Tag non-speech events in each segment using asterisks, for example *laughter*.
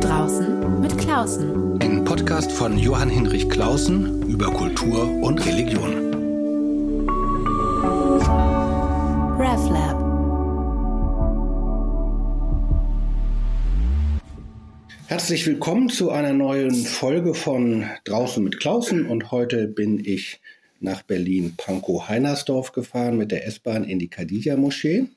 Draußen mit Klausen. Ein Podcast von Johann Hinrich Klausen über Kultur und Religion. RevLab. Herzlich willkommen zu einer neuen Folge von Draußen mit Klausen und heute bin ich nach Berlin-Pankow-Heinersdorf gefahren mit der S-Bahn in die Khadija-Moschee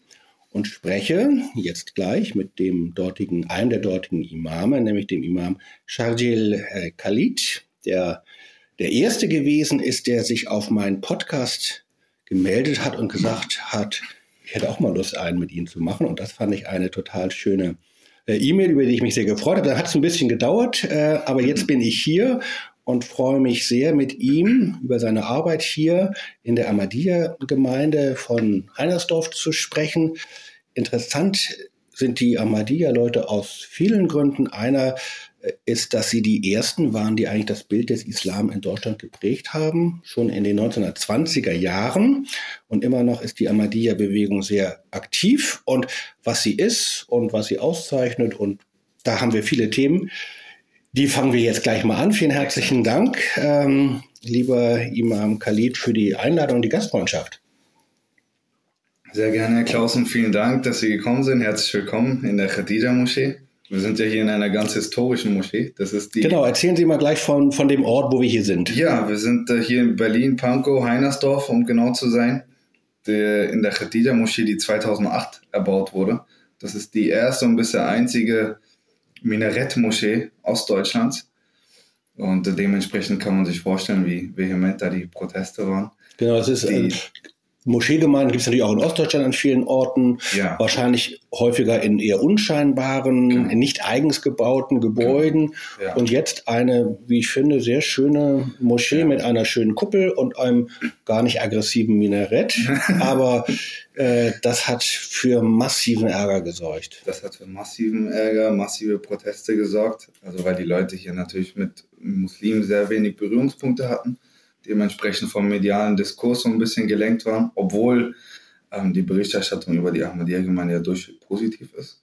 und spreche jetzt gleich mit dem dortigen, einem der dortigen Imame, nämlich dem Imam Sharjil äh, Khalid, der der erste gewesen ist, der sich auf meinen Podcast gemeldet hat und gesagt hat, ich hätte auch mal Lust, einen mit Ihnen zu machen. Und das fand ich eine total schöne äh, E-Mail, über die ich mich sehr gefreut habe. Da hat es ein bisschen gedauert, äh, aber jetzt bin ich hier und freue mich sehr mit ihm über seine Arbeit hier in der Ahmadiyya-Gemeinde von Heinersdorf zu sprechen. Interessant sind die Ahmadiyya-Leute aus vielen Gründen. Einer äh, ist, dass sie die ersten waren, die eigentlich das Bild des Islam in Deutschland geprägt haben, schon in den 1920er Jahren. Und immer noch ist die Ahmadiyya-Bewegung sehr aktiv. Und was sie ist und was sie auszeichnet, und da haben wir viele Themen, die fangen wir jetzt gleich mal an. Vielen herzlichen Dank, ähm, lieber Imam Khalid, für die Einladung und die Gastfreundschaft. Sehr gerne, Herr Klausen. Vielen Dank, dass Sie gekommen sind. Herzlich willkommen in der Khadija-Moschee. Wir sind ja hier in einer ganz historischen Moschee. Das ist die genau, erzählen Sie mal gleich von, von dem Ort, wo wir hier sind. Ja, wir sind äh, hier in Berlin, Pankow, Heinersdorf, um genau zu sein. Der, in der Khadija-Moschee, die 2008 erbaut wurde. Das ist die erste und bisher einzige Minarettmoschee Ostdeutschlands. Und dementsprechend kann man sich vorstellen, wie vehement da die Proteste waren. Genau, es ist die, Moscheegemeinden gibt es natürlich auch in Ostdeutschland an vielen Orten. Ja. Wahrscheinlich häufiger in eher unscheinbaren, genau. nicht eigens gebauten Gebäuden. Genau. Ja. Und jetzt eine, wie ich finde, sehr schöne Moschee ja. mit einer schönen Kuppel und einem gar nicht aggressiven Minarett. *laughs* Aber äh, das hat für massiven Ärger gesorgt. Das hat für massiven Ärger, massive Proteste gesorgt. Also weil die Leute hier natürlich mit Muslimen sehr wenig Berührungspunkte hatten dementsprechend vom medialen Diskurs so ein bisschen gelenkt waren, obwohl ähm, die Berichterstattung über die Ahmadiyya-Gemeinde ja durch positiv ist.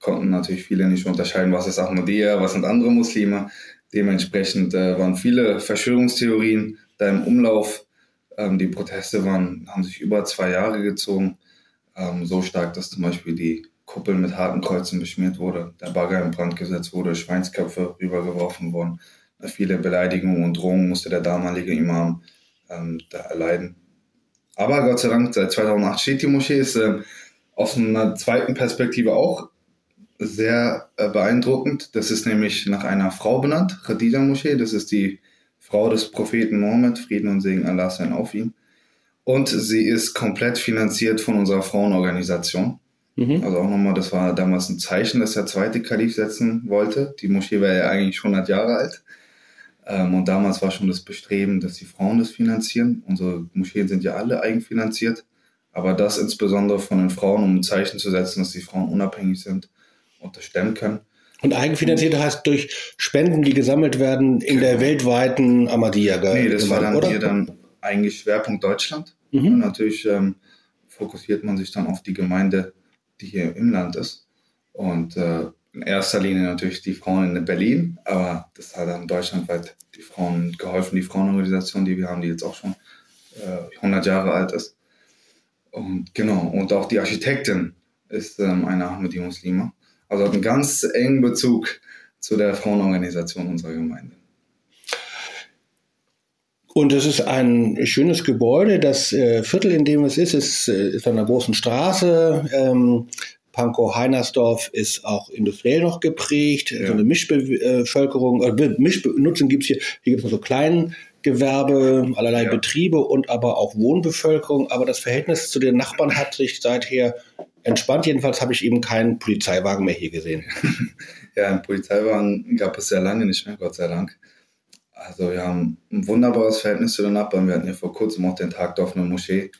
Konnten natürlich viele nicht unterscheiden, was ist Ahmadiyya, was sind andere Muslime. Dementsprechend äh, waren viele Verschwörungstheorien da im Umlauf. Ähm, die Proteste waren, haben sich über zwei Jahre gezogen. Ähm, so stark, dass zum Beispiel die Kuppel mit harten Kreuzen beschmiert wurde, der Bagger in Brand gesetzt wurde, Schweinsköpfe rübergeworfen wurden viele Beleidigungen und Drohungen musste der damalige Imam ähm, da erleiden. Aber Gott sei Dank, seit 2008 steht die Moschee, ist äh, aus einer zweiten Perspektive auch sehr äh, beeindruckend. Das ist nämlich nach einer Frau benannt, Khadija Moschee. Das ist die Frau des Propheten Mohammed, Frieden und Segen Allah sein auf ihm. Und sie ist komplett finanziert von unserer Frauenorganisation. Mhm. Also auch nochmal, das war damals ein Zeichen, dass der zweite Kalif setzen wollte. Die Moschee war ja eigentlich 100 Jahre alt. Ähm, und damals war schon das Bestreben, dass die Frauen das finanzieren. Unsere Moscheen sind ja alle eigenfinanziert. Aber das insbesondere von den Frauen, um ein Zeichen zu setzen, dass die Frauen unabhängig sind und das stemmen können. Und eigenfinanziert heißt durch Spenden, die gesammelt werden in genau. der weltweiten Ahmadiyya. Nee, das war dann oder? hier dann eigentlich Schwerpunkt Deutschland. Mhm. Und natürlich ähm, fokussiert man sich dann auf die Gemeinde, die hier im Land ist. Und äh, in erster Linie natürlich die Frauen in Berlin, aber das hat dann deutschlandweit die Frauen geholfen, die Frauenorganisation, die wir haben, die jetzt auch schon äh, 100 Jahre alt ist. Und genau, und auch die Architektin ist ähm, eine Ahmadi Muslima. Also hat einen ganz engen Bezug zu der Frauenorganisation unserer Gemeinde. Und es ist ein schönes Gebäude. Das äh, Viertel, in dem es ist, ist, äh, ist an einer großen Straße. Ähm, Pankow-Heinersdorf ist auch industriell noch geprägt, ja. so eine Mischbevölkerung, äh, Mischbenutzung gibt es hier, hier gibt es so Kleingewerbe, allerlei ja. Betriebe und aber auch Wohnbevölkerung, aber das Verhältnis zu den Nachbarn hat sich seither entspannt. Jedenfalls habe ich eben keinen Polizeiwagen mehr hier gesehen. *laughs* Ja, einen Polizeiwagen gab es sehr lange nicht mehr, Gott sei Dank. Also wir haben ein wunderbares Verhältnis zu den Nachbarn. Wir hatten ja vor kurzem auch den Tag der offenen Moschee.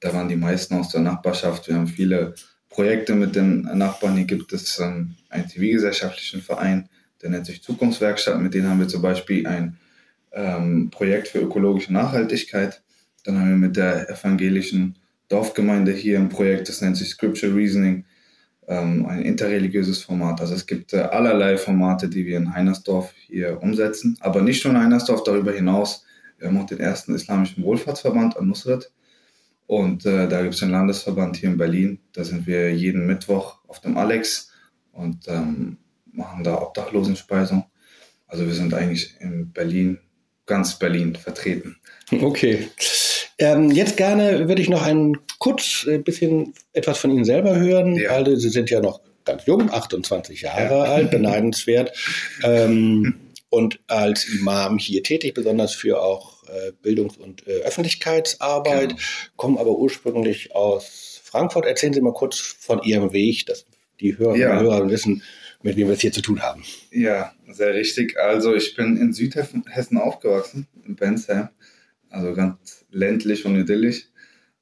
Da waren die meisten aus der Nachbarschaft. Wir haben viele Projekte mit den Nachbarn. Hier gibt es ähm, einen zivilgesellschaftlichen Verein, der nennt sich Zukunftswerkstatt. Mit denen haben wir zum Beispiel ein ähm, Projekt für ökologische Nachhaltigkeit. Dann haben wir mit der evangelischen Dorfgemeinde hier ein Projekt, das nennt sich Scripture Reasoning. ähm, ein interreligiöses Format. Also es gibt äh, allerlei Formate, die wir in Heinersdorf hier umsetzen, aber nicht nur in Heinersdorf, darüber hinaus. Wir haben auch den ersten islamischen Wohlfahrtsverband an Nusret. Und äh, da gibt es einen Landesverband hier in Berlin. Da sind wir jeden Mittwoch auf dem Alex und ähm, machen da Obdachlosenspeisung. Also wir sind eigentlich in Berlin, ganz Berlin vertreten. Okay. Ähm, jetzt gerne würde ich noch ein kurz ein äh, bisschen etwas von Ihnen selber hören. Ja. Also Sie sind ja noch ganz jung, 28 Jahre ja. alt, beneidenswert. *laughs* ähm, und als Imam hier tätig, besonders für auch äh, Bildungs- und äh, Öffentlichkeitsarbeit, genau. kommen aber ursprünglich aus Frankfurt. Erzählen Sie mal kurz von Ihrem Weg, dass die Hörerinnen ja. und Hörer wissen, mit wem wir es hier zu tun haben. Ja, sehr richtig. Also ich bin in Südhessen aufgewachsen, in Bensheim, also ganz ländlich und idyllisch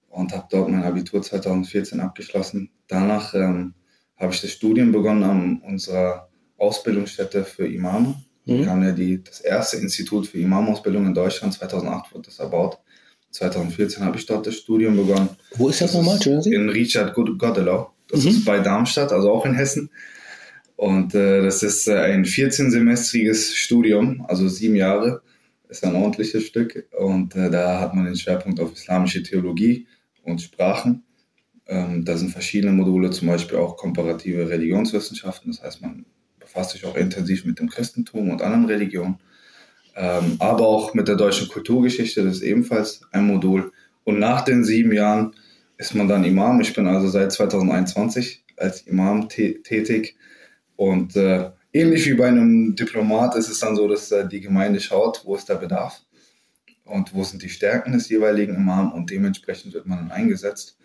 und habe dort mein Abitur 2014 abgeschlossen. Danach ähm, habe ich das Studium begonnen an unserer Ausbildungsstätte für Imame. Mhm. Wir haben ja die, das erste Institut für Imamausbildung in Deutschland, 2008 wurde das erbaut. 2014 habe ich dort das Studium begonnen. Wo ist das, das nochmal? Ist in Richard Godelau. Das mhm. ist bei Darmstadt, also auch in Hessen. Und äh, das ist äh, ein 14-semestriges Studium, also sieben Jahre. Ist ein ordentliches Stück. Und äh, da hat man den Schwerpunkt auf islamische Theologie und Sprachen. Ähm, da sind verschiedene Module, zum Beispiel auch komparative Religionswissenschaften. Das heißt, man befasst sich auch intensiv mit dem Christentum und anderen Religionen. Ähm, aber auch mit der deutschen Kulturgeschichte, das ist ebenfalls ein Modul. Und nach den sieben Jahren ist man dann Imam. Ich bin also seit 2021 als Imam tätig. Und äh, ähnlich wie bei einem Diplomat ist es dann so, dass äh, die Gemeinde schaut, wo ist der Bedarf und wo sind die Stärken des jeweiligen Imam und dementsprechend wird man dann eingesetzt.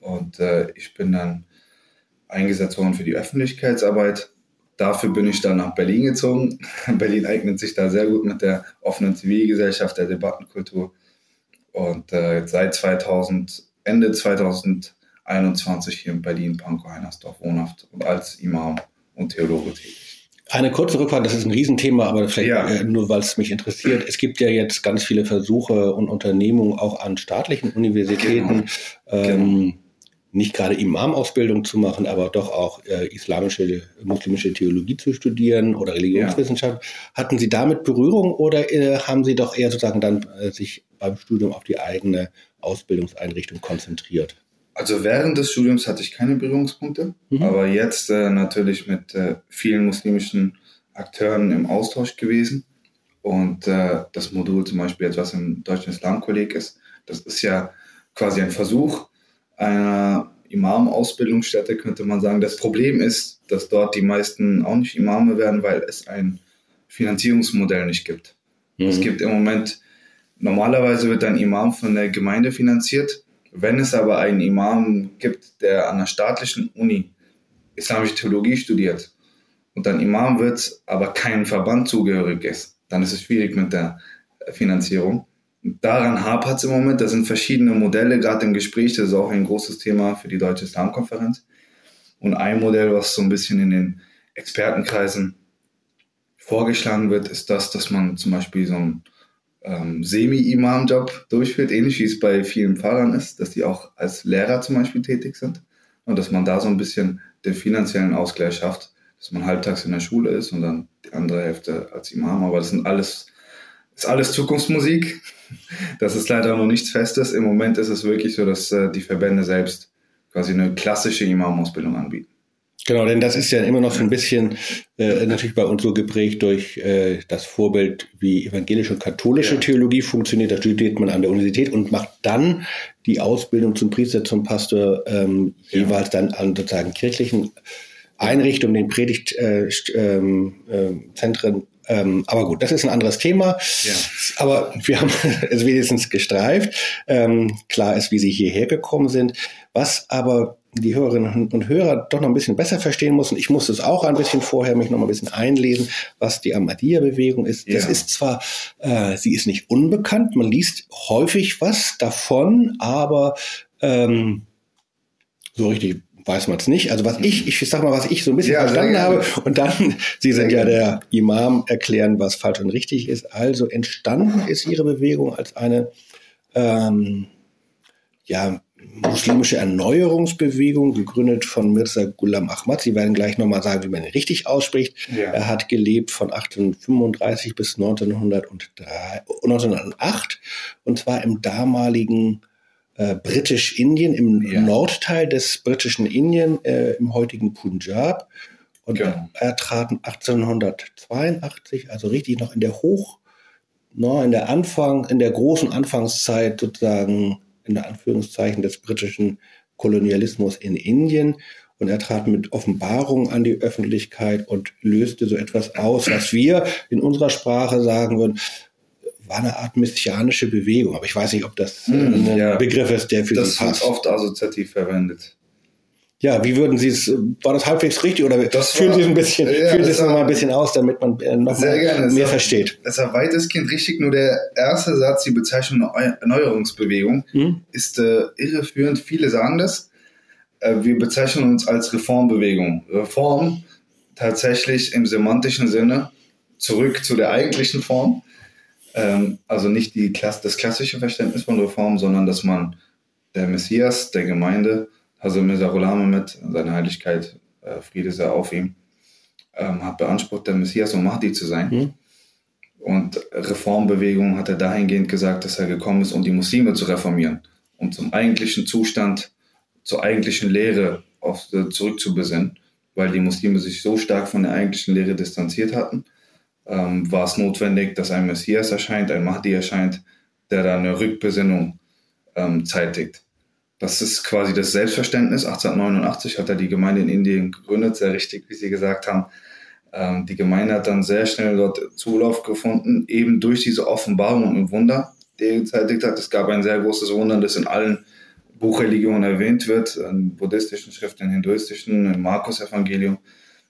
Und äh, ich bin dann eingesetzt worden für die Öffentlichkeitsarbeit. Dafür bin ich dann nach Berlin gezogen. *laughs* Berlin eignet sich da sehr gut mit der offenen Zivilgesellschaft, der Debattenkultur. Und äh, seit 2000, Ende 2021 hier in Berlin, Pankow-Heinersdorf wohnhaft und als Imam und Theologe tätig. Eine kurze Rückfrage, das ist ein Riesenthema, aber vielleicht ja. äh, nur, weil es mich interessiert. Es gibt ja jetzt ganz viele Versuche und Unternehmungen auch an staatlichen Universitäten, genau. Ähm, genau. Nicht gerade Imam-Ausbildung zu machen, aber doch auch äh, islamische, muslimische Theologie zu studieren oder Religionswissenschaft. Ja. Hatten Sie damit Berührung oder äh, haben Sie doch eher sozusagen dann äh, sich beim Studium auf die eigene Ausbildungseinrichtung konzentriert? Also während des Studiums hatte ich keine Berührungspunkte, mhm. aber jetzt äh, natürlich mit äh, vielen muslimischen Akteuren im Austausch gewesen. Und äh, das Modul zum Beispiel jetzt, was im Deutschen Islamkolleg ist, das ist ja quasi ein Versuch einer Imam-Ausbildungsstätte, könnte man sagen. Das Problem ist, dass dort die meisten auch nicht Imame werden, weil es ein Finanzierungsmodell nicht gibt. Mhm. Es gibt im Moment, normalerweise wird ein Imam von der Gemeinde finanziert wenn es aber einen Imam gibt, der an einer staatlichen Uni islamische Theologie studiert und dann Imam wird, aber keinem Verband zugehörig ist, dann ist es schwierig mit der Finanzierung. Daran hapert es im Moment. Da sind verschiedene Modelle gerade im Gespräch. Das ist auch ein großes Thema für die Deutsche Islamkonferenz. Und ein Modell, was so ein bisschen in den Expertenkreisen vorgeschlagen wird, ist das, dass man zum Beispiel so ein ähm, Semi-Imam-Job durchführt, ähnlich wie es bei vielen Pfarrern ist, dass die auch als Lehrer zum Beispiel tätig sind und dass man da so ein bisschen den finanziellen Ausgleich schafft, dass man halbtags in der Schule ist und dann die andere Hälfte als Imam. Aber das sind alles, ist alles Zukunftsmusik. Das ist leider noch nichts Festes. Im Moment ist es wirklich so, dass äh, die Verbände selbst quasi eine klassische Imam-Ausbildung anbieten. Genau, denn das ist ja immer noch so ein bisschen äh, natürlich bei uns so geprägt durch äh, das Vorbild, wie evangelische und katholische ja. Theologie funktioniert. Da studiert man an der Universität und macht dann die Ausbildung zum Priester, zum Pastor ähm, ja. jeweils dann an sozusagen kirchlichen Einrichtungen, den Predigtzentren. Äh, ähm, ähm, aber gut, das ist ein anderes Thema. Ja. Aber wir haben *laughs* es wenigstens gestreift. Ähm, klar ist, wie Sie hierher gekommen sind. Was aber die Hörerinnen und Hörer doch noch ein bisschen besser verstehen muss. Und ich musste es auch ein bisschen vorher mich noch mal ein bisschen einlesen, was die Ahmadiyya-Bewegung ist. Ja. Das ist zwar, äh, sie ist nicht unbekannt, man liest häufig was davon, aber ähm, so richtig weiß man es nicht. Also was ich, ich sag mal, was ich so ein bisschen ja, verstanden habe und dann, *laughs* Sie sind ja der Imam, erklären, was falsch und richtig ist. Also entstanden ist Ihre Bewegung als eine ähm, ja, muslimische Erneuerungsbewegung, gegründet von Mirza Ghulam Ahmad. Sie werden gleich nochmal sagen, wie man ihn richtig ausspricht. Ja. Er hat gelebt von 1835 bis 1903, 1908 und zwar im damaligen äh, Britisch-Indien, im ja. Nordteil des britischen Indien, äh, im heutigen Punjab. Und ja. er trat 1882, also richtig noch in der Hoch, no, in der Anfang, in der großen Anfangszeit sozusagen in der Anführungszeichen des britischen Kolonialismus in Indien. Und er trat mit Offenbarung an die Öffentlichkeit und löste so etwas aus, was wir in unserer Sprache sagen würden, war eine Art messianische Bewegung. Aber ich weiß nicht, ob das hm, ein ja. Begriff ist, der für das Sie passt. Das wird oft assoziativ verwendet. Ja, wie würden Sie es, war das halbwegs richtig oder das fühlen Sie es ein bisschen, ja, fühlen Sie es noch mal ein bisschen aus, damit man äh, noch sehr gerne. mehr versteht? Das war weitestgehend richtig, nur der erste Satz, die Bezeichnung Erneuerungsbewegung, hm? ist äh, irreführend. Viele sagen das. Äh, wir bezeichnen uns als Reformbewegung. Reform tatsächlich im semantischen Sinne zurück zu der eigentlichen Form. Ähm, also nicht die, das klassische Verständnis von Reform, sondern dass man der Messias der Gemeinde also Ghulam mit seine Heiligkeit, äh, Friede sei auf ihm, ähm, hat beansprucht, der Messias und Mahdi zu sein. Mhm. Und Reformbewegung hat er dahingehend gesagt, dass er gekommen ist, um die Muslime zu reformieren und zum eigentlichen Zustand, zur eigentlichen Lehre auf, äh, zurückzubesinnen, weil die Muslime sich so stark von der eigentlichen Lehre distanziert hatten, ähm, war es notwendig, dass ein Messias erscheint, ein Mahdi erscheint, der da eine Rückbesinnung ähm, zeitigt. Das ist quasi das Selbstverständnis. 1889 hat er die Gemeinde in Indien gegründet, sehr richtig, wie Sie gesagt haben. Ähm, die Gemeinde hat dann sehr schnell dort Zulauf gefunden, eben durch diese Offenbarung und Wunder, die er gezeitigt hat. Es gab ein sehr großes Wunder, das in allen Buchreligionen erwähnt wird, in buddhistischen Schriften, in hinduistischen, im Markus-Evangelium,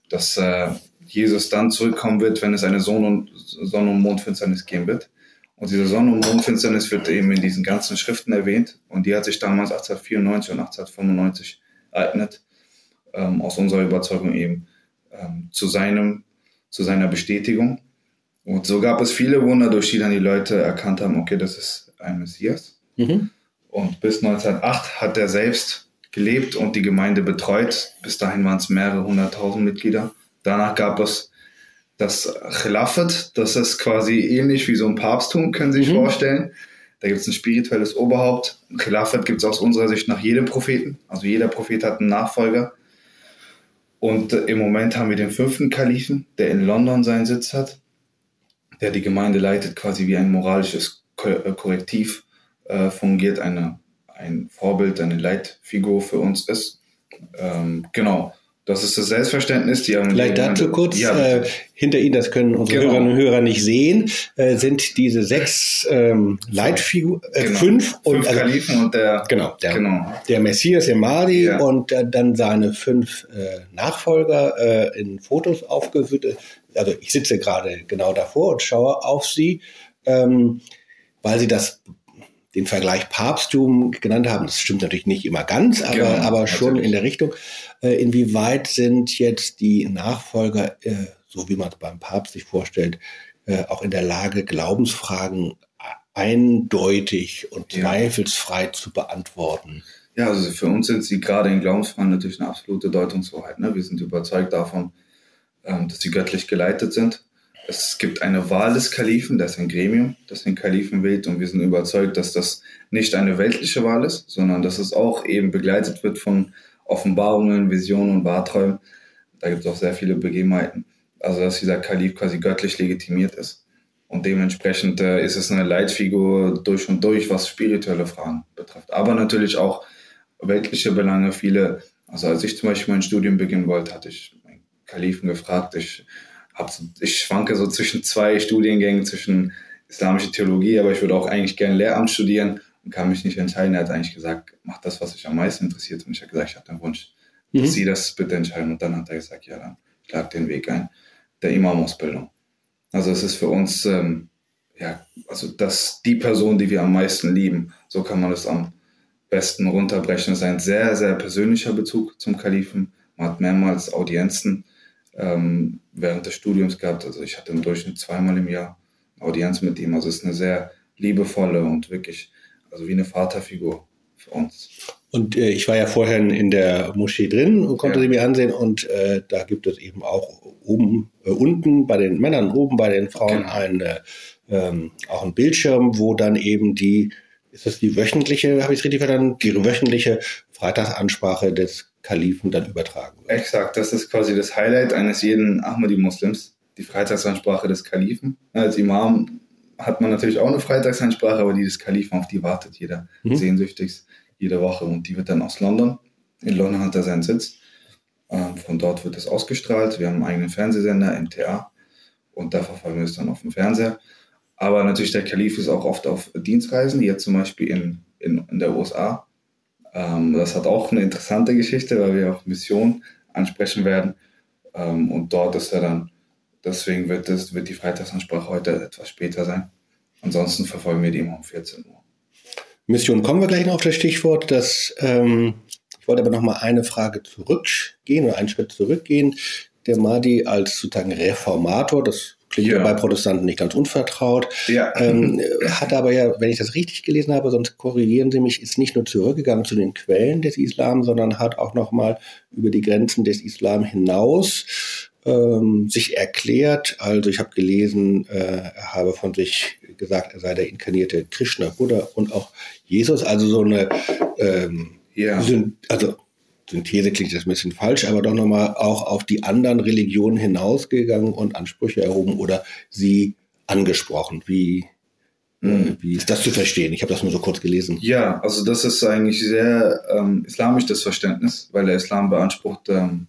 dass äh, Jesus dann zurückkommen wird, wenn es eine Sonne- und, Sonne und Mondfinsternis geben wird. Und diese Sonne- und Mondfinsternis wird eben in diesen ganzen Schriften erwähnt. Und die hat sich damals 1894 und 1895 ereignet, ähm, aus unserer Überzeugung eben ähm, zu, seinem, zu seiner Bestätigung. Und so gab es viele Wunder, durch die dann die Leute erkannt haben, okay, das ist ein Messias. Mhm. Und bis 1908 hat er selbst gelebt und die Gemeinde betreut. Bis dahin waren es mehrere hunderttausend Mitglieder. Danach gab es das Khilafat, das ist quasi ähnlich wie so ein Papsttum, können Sie sich mhm. vorstellen. Da gibt es ein spirituelles Oberhaupt. Khilafat gibt es aus unserer Sicht nach jedem Propheten. Also jeder Prophet hat einen Nachfolger. Und äh, im Moment haben wir den fünften Kalifen, der in London seinen Sitz hat, der die Gemeinde leitet, quasi wie ein moralisches äh, Korrektiv äh, fungiert, eine, ein Vorbild, eine Leitfigur für uns ist. Ähm, genau. Das ist das Selbstverständnis. Die haben Vielleicht dazu kurz, ja, äh, hinter Ihnen, das können unsere genau. Hörerinnen und Hörer nicht sehen, äh, sind diese sechs ähm, Leitfiguren, äh, genau. fünf, und, fünf also, Kalifen und der, genau, der, genau. der Messias, der Mahdi ja. und äh, dann seine fünf äh, Nachfolger äh, in Fotos aufgeführt. Also ich sitze gerade genau davor und schaue auf sie, ähm, weil sie das den Vergleich Papsttum genannt haben. Das stimmt natürlich nicht immer ganz, aber, genau, aber schon natürlich. in der Richtung. Äh, inwieweit sind jetzt die Nachfolger, äh, so wie man es beim Papst sich vorstellt, äh, auch in der Lage, Glaubensfragen eindeutig und ja. zweifelsfrei zu beantworten? Ja, also für uns sind sie gerade in Glaubensfragen natürlich eine absolute Deutungshoheit. Ne? Wir sind überzeugt davon, ähm, dass sie göttlich geleitet sind es gibt eine Wahl des Kalifen, das ist ein Gremium, das den Kalifen wählt und wir sind überzeugt, dass das nicht eine weltliche Wahl ist, sondern dass es auch eben begleitet wird von Offenbarungen, Visionen und Wahrträumen. Da gibt es auch sehr viele Begebenheiten. Also dass dieser Kalif quasi göttlich legitimiert ist. Und dementsprechend äh, ist es eine Leitfigur durch und durch, was spirituelle Fragen betrifft. Aber natürlich auch weltliche Belange. Viele, also als ich zum Beispiel mein Studium beginnen wollte, hatte ich meinen Kalifen gefragt, ich ich schwanke so zwischen zwei Studiengängen, zwischen islamische Theologie, aber ich würde auch eigentlich gerne Lehramt studieren und kann mich nicht entscheiden. Er hat eigentlich gesagt, mach das, was dich am meisten interessiert. Und ich habe gesagt, ich habe den Wunsch, dass mhm. Sie das bitte entscheiden. Und dann hat er gesagt, ja, dann schlag den Weg ein, der Imam-Ausbildung. Also es ist für uns, ähm, ja, also das die Person, die wir am meisten lieben. So kann man das am besten runterbrechen. Es ist ein sehr, sehr persönlicher Bezug zum Kalifen. Man hat mehrmals Audienzen ähm, während des Studiums gehabt. Also ich hatte im Durchschnitt zweimal im Jahr Audienz mit ihm. Also es ist eine sehr liebevolle und wirklich, also wie eine Vaterfigur für uns. Und äh, ich war ja vorher in der Moschee drin und konnte Ja. sie mir ansehen. Und äh, da gibt es eben auch oben, äh, unten bei den Männern, oben bei den Frauen Genau. ein, äh, ähm, auch ein Bildschirm, wo dann eben die, ist das die wöchentliche, habe ich es richtig verstanden, die wöchentliche Freitagsansprache des Kalifen dann übertragen wird. Exakt, das ist quasi das Highlight eines jeden Ahmadi-Muslims, die Freitagsansprache des Kalifen. Als Imam hat man natürlich auch eine Freitagsansprache, aber die des Kalifen, auf die wartet jeder Mhm. sehnsüchtigst jede Woche. Und die wird dann aus London. In London hat er seinen Sitz. Ähm, Von dort wird es ausgestrahlt. Wir haben einen eigenen Fernsehsender, MTA. Und da verfolgen wir es dann auf dem Fernseher. Aber natürlich, der Kalif ist auch oft auf Dienstreisen, jetzt zum Beispiel in, in, in der USA. Ähm, das hat auch eine interessante Geschichte, weil wir auch Mission ansprechen werden. Ähm, und dort ist er dann, deswegen wird, das, wird die Freitagsansprache heute etwas später sein. Ansonsten verfolgen wir die immer um 14 Uhr. Mission kommen wir gleich noch auf das Stichwort. Das, ähm, ich wollte aber noch mal eine Frage zurückgehen oder einen Schritt zurückgehen. Der Mahdi als sozusagen Reformator, das klingt ja, bei Protestanten nicht ganz unvertraut, Ja, ähm, *laughs* hat aber ja, wenn ich das richtig gelesen habe, sonst korrigieren Sie mich, ist nicht nur zurückgegangen zu den Quellen des Islam, sondern hat auch noch mal über die Grenzen des Islam hinaus ähm, sich erklärt. Also ich habe gelesen, äh, er habe von sich gesagt, er sei der inkarnierte Krishna, Buddha und auch Jesus. Also so eine, ähm, ja. Also Synthese klingt jetzt ein bisschen falsch, aber doch nochmal auch auf die anderen Religionen hinausgegangen und Ansprüche erhoben oder sie angesprochen. Wie, Mhm. wie ist das zu verstehen? Ich habe das nur so kurz gelesen. Ja, also das ist eigentlich sehr ähm, islamisch das Verständnis, weil der Islam beansprucht, ähm,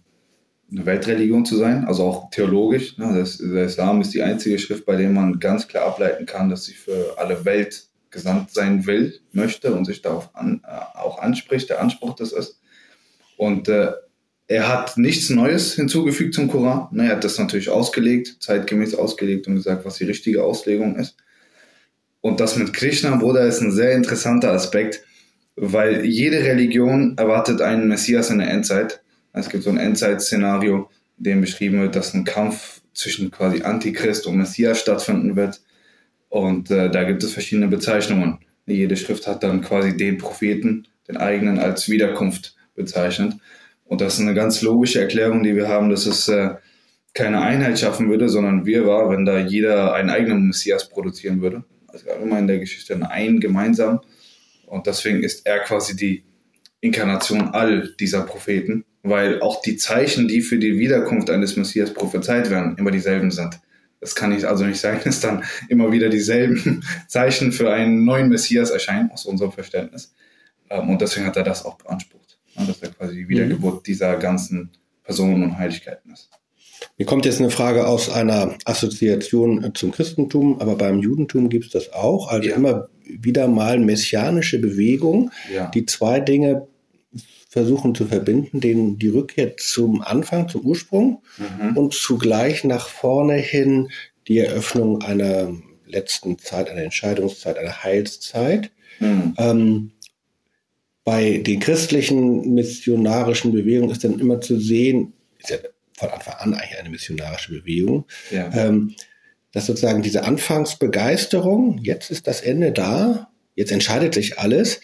eine Weltreligion zu sein, also auch theologisch. Ne? Das, der Islam ist die einzige Schrift, bei der man ganz klar ableiten kann, dass sie für alle Welt gesandt sein will, möchte und sich darauf an, äh, auch anspricht, der Anspruch das ist. Und äh, er hat nichts Neues hinzugefügt zum Koran. Ne, er hat das natürlich ausgelegt, zeitgemäß ausgelegt und gesagt, was die richtige Auslegung ist. Und das mit Krishna, Bruder, ist ein sehr interessanter Aspekt, weil jede Religion erwartet einen Messias in der Endzeit. Es gibt so ein Endzeit-Szenario, in dem beschrieben wird, dass ein Kampf zwischen quasi Antichrist und Messias stattfinden wird. Und äh, da gibt es verschiedene Bezeichnungen. Jede Schrift hat dann quasi den Propheten, den eigenen, als Wiederkunft bezeichnet. Und das ist eine ganz logische Erklärung, die wir haben, dass es äh, keine Einheit schaffen würde, sondern wir war, wenn da jeder einen eigenen Messias produzieren würde. Gab immer in der Geschichte einen gemeinsam. Und deswegen ist er quasi die Inkarnation all dieser Propheten, weil auch die Zeichen, die für die Wiederkunft eines Messias prophezeit werden, immer dieselben sind. Es kann nicht, also nicht sein, *laughs* dass dann immer wieder dieselben *laughs* Zeichen für einen neuen Messias erscheinen, aus unserem Verständnis. Ähm, Und deswegen hat er das auch beansprucht, dass er quasi die Wiedergeburt dieser ganzen Personen und Heiligkeiten ist. Mir kommt jetzt eine Frage aus einer Assoziation zum Christentum, aber beim Judentum gibt es das auch. Also Ja. immer wieder mal messianische Bewegung, Ja. die zwei Dinge versuchen zu verbinden, den, die Rückkehr zum Anfang, zum Ursprung Mhm. und zugleich nach vorne hin die Eröffnung einer letzten Zeit, einer Entscheidungszeit, einer Heilszeit. Mhm. Ähm, bei den christlichen missionarischen Bewegungen ist dann immer zu sehen, ist ja von Anfang an eigentlich eine missionarische Bewegung, Ja. ähm, dass sozusagen diese Anfangsbegeisterung, jetzt ist das Ende da, jetzt entscheidet sich alles,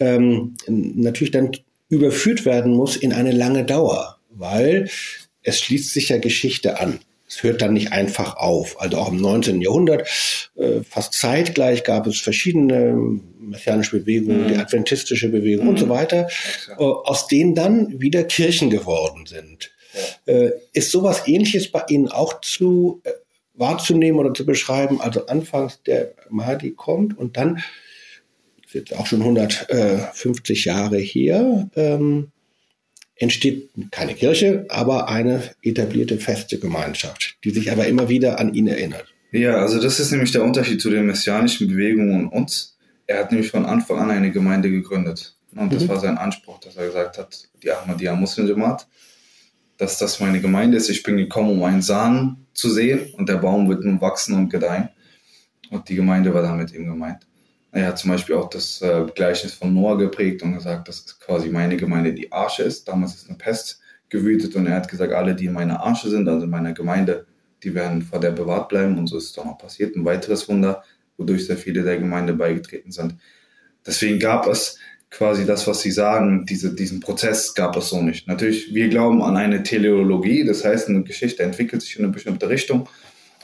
ähm, natürlich dann überführt werden muss in eine lange Dauer, weil es schließt sich ja Geschichte an. Es hört dann nicht einfach auf. Also auch im 19. Jahrhundert, äh, fast zeitgleich gab es verschiedene messianische Bewegungen, Mhm. die adventistische Bewegung und so weiter, Exakt. äh, aus denen dann wieder Kirchen geworden sind. Äh, ist sowas ähnliches bei Ihnen auch zu äh, wahrzunehmen oder zu beschreiben? Also anfangs der Mahdi kommt und dann, das ist jetzt auch schon 150 Jahre her, ähm, entsteht keine Kirche, aber eine etablierte feste Gemeinschaft, die sich aber immer wieder an ihn erinnert. Ja, also das ist nämlich der Unterschied zu den messianischen Bewegungen und uns. Er hat nämlich von Anfang an eine Gemeinde gegründet. Und das Mhm. war sein Anspruch, dass er gesagt hat, die Ahmadiyya Muslim Jamaat, dass das meine Gemeinde ist. Ich bin gekommen, um einen Samen zu sehen und der Baum wird nun wachsen und gedeihen. Und die Gemeinde war damit eben gemeint. Er hat zum Beispiel auch das äh, Gleichnis von Noah geprägt und gesagt, das ist quasi meine Gemeinde, die Arche ist. Damals ist eine Pest gewütet und er hat gesagt, alle, die in meiner Arche sind, also in meiner Gemeinde, die werden vor der bewahrt bleiben. Und so ist es dann auch passiert. Ein weiteres Wunder, wodurch sehr viele der Gemeinde beigetreten sind. Deswegen gab es quasi das, was sie sagen, diese, diesen Prozess gab es so nicht. Natürlich, wir glauben an eine Teleologie, das heißt, eine Geschichte entwickelt sich in eine bestimmte Richtung.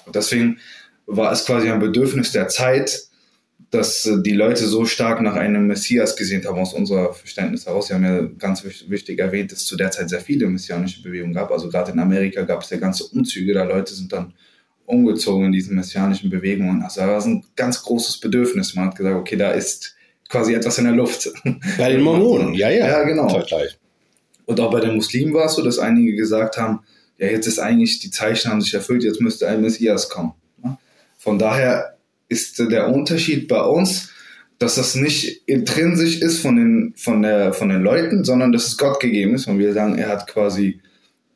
Und deswegen war es quasi ein Bedürfnis der Zeit, dass die Leute so stark nach einem Messias gesehen haben, aus unserer Verständnis heraus. Sie haben ja ganz wichtig erwähnt, dass es zu der Zeit sehr viele messianische Bewegungen gab. Also gerade in Amerika gab es ja ganze Umzüge, da Leute sind dann umgezogen in diesen messianischen Bewegungen. Also da war ein ganz großes Bedürfnis. Man hat gesagt, okay, da ist quasi etwas in der Luft. *laughs* Bei den Mormonen, ja, ja. Ja, genau. Und auch bei den Muslimen war es so, dass einige gesagt haben, ja, jetzt ist eigentlich, die Zeichen haben sich erfüllt, jetzt müsste ein Messias kommen. Von daher ist der Unterschied bei uns, dass das nicht intrinsisch ist von den, von, der, von den Leuten, sondern dass es Gott gegeben ist. Und wir sagen, er hat quasi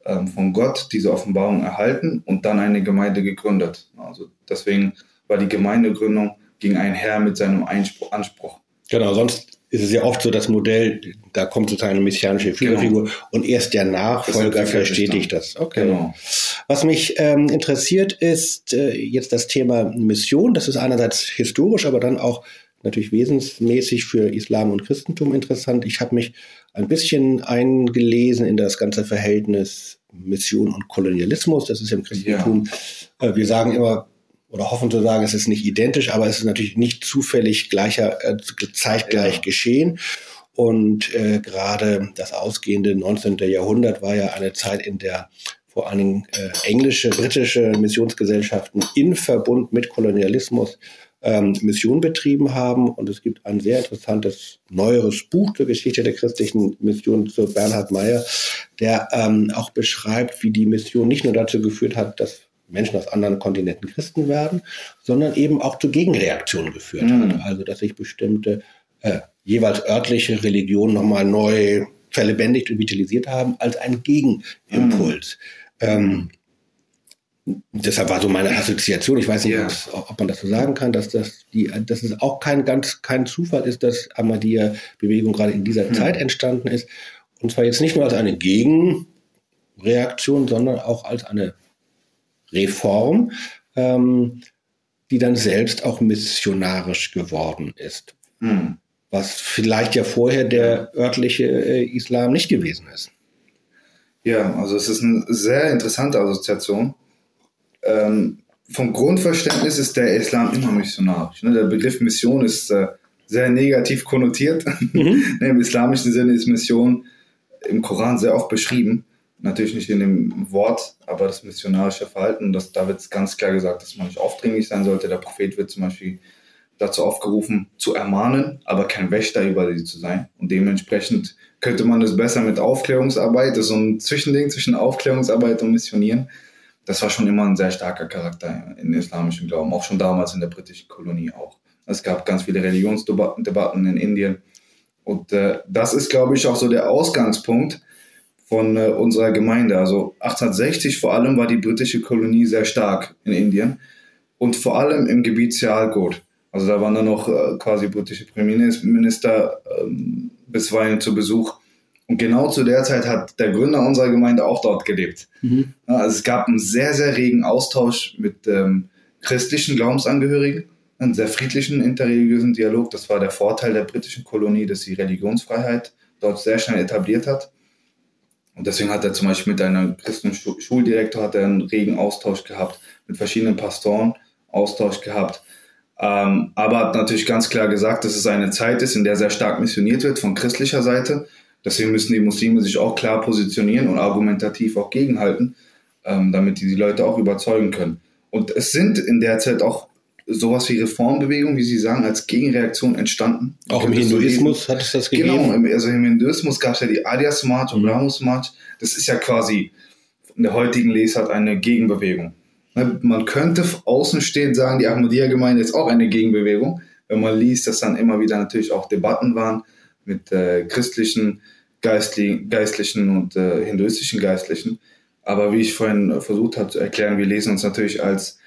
ähm, von Gott diese Offenbarung erhalten und dann eine Gemeinde gegründet. Also deswegen war die Gemeindegründung ging einher mit seinem Einspruch, Anspruch. Genau, sonst ist es ja oft so das Modell, da kommt sozusagen eine messianische Führerfigur genau. und erst der Nachfolger verstetigt das. Okay. Genau. Was mich ähm, interessiert ist äh, jetzt das Thema Mission. Das ist einerseits historisch, aber dann auch natürlich wesensmäßig für Islam und Christentum interessant. Ich habe mich ein bisschen eingelesen in das ganze Verhältnis Mission und Kolonialismus. Das ist im Christentum, ja. äh, wir sagen immer, oder hoffen zu sagen, es ist nicht identisch, aber es ist natürlich nicht zufällig gleicher, äh, zeitgleich ja. geschehen. Und äh, gerade das ausgehende 19. Jahrhundert war ja eine Zeit, in der vor allen Dingen äh, englische, britische Missionsgesellschaften in Verbund mit Kolonialismus ähm, Mission betrieben haben. Und es gibt ein sehr interessantes neueres Buch zur Geschichte der christlichen Mission zu Bernhard Meyer, der ähm, auch beschreibt, wie die Mission nicht nur dazu geführt hat, dass Menschen aus anderen Kontinenten Christen werden, sondern eben auch zu Gegenreaktionen geführt mhm. hat. Also dass sich bestimmte äh, jeweils örtliche Religionen nochmal neu verlebendigt und vitalisiert haben als ein Gegenimpuls. Mhm. Ähm, deshalb war so meine Assoziation, ich weiß nicht, yeah. ob man das so sagen kann, dass das die, dass es auch kein ganz kein Zufall ist, dass Ahmadiyya-Bewegung gerade in dieser mhm. Zeit entstanden ist. Und zwar jetzt nicht nur als eine Gegenreaktion, sondern auch als eine Reform, ähm, die dann selbst auch missionarisch geworden ist. Mhm. Was vielleicht ja vorher der örtliche äh, Islam nicht gewesen ist. Ja, also es ist eine sehr interessante Assoziation. Ähm, vom Grundverständnis ist der Islam immer missionarisch. Ne? Der Begriff Mission ist äh, sehr negativ konnotiert. Mhm. *laughs* Im islamischen Sinne ist Mission im Koran sehr oft beschrieben natürlich nicht in dem Wort, aber das missionarische Verhalten, das, da wird ganz klar gesagt, dass man nicht aufdringlich sein sollte. Der Prophet wird zum Beispiel dazu aufgerufen, zu ermahnen, aber kein Wächter über sie zu sein. Und dementsprechend könnte man das besser mit Aufklärungsarbeit, das ist so ein Zwischending zwischen Aufklärungsarbeit und Missionieren. Das war schon immer ein sehr starker Charakter in islamischem Glauben, auch schon damals in der britischen Kolonie auch. Es gab ganz viele Religionsdebatten in Indien. Und äh, das ist, glaube ich, auch so der Ausgangspunkt, von äh, unserer Gemeinde. Also 1860 vor allem war die britische Kolonie sehr stark in Indien und vor allem im Gebiet Sialkot. Also da waren dann noch äh, quasi britische Premierminister ähm, bisweilen zu Besuch. Und genau zu der Zeit hat der Gründer unserer Gemeinde auch dort gelebt. Mhm. Also es gab einen sehr, sehr regen Austausch mit ähm, christlichen Glaubensangehörigen, einen sehr friedlichen interreligiösen Dialog. Das war der Vorteil der britischen Kolonie, dass sie Religionsfreiheit dort sehr schnell etabliert hat. Und deswegen hat er zum Beispiel mit einem christlichen Schuldirektor hat er einen regen Austausch gehabt, mit verschiedenen Pastoren Austausch gehabt. Ähm, aber hat natürlich ganz klar gesagt, dass es eine Zeit ist, in der sehr stark missioniert wird von christlicher Seite. Deswegen müssen die Muslime sich auch klar positionieren und argumentativ auch gegenhalten, ähm, damit die die Leute auch überzeugen können. Und es sind in der Zeit auch sowas wie Reformbewegung, wie Sie sagen, als Gegenreaktion entstanden. Auch im Hinduismus hat es das gegeben? Genau, also im Hinduismus gab es ja die Arya Smart und Brahmo Smart. Das ist ja quasi in der heutigen Lesart eine Gegenbewegung. Ne, man könnte außenstehend sagen, die Ahmadiyya-Gemeinde ist auch eine Gegenbewegung, wenn man liest, dass dann immer wieder natürlich auch Debatten waren mit äh, christlichen Geistli Geistlichen und äh, hinduistischen Geistlichen. Aber wie ich vorhin versucht habe zu erklären, wir lesen uns natürlich als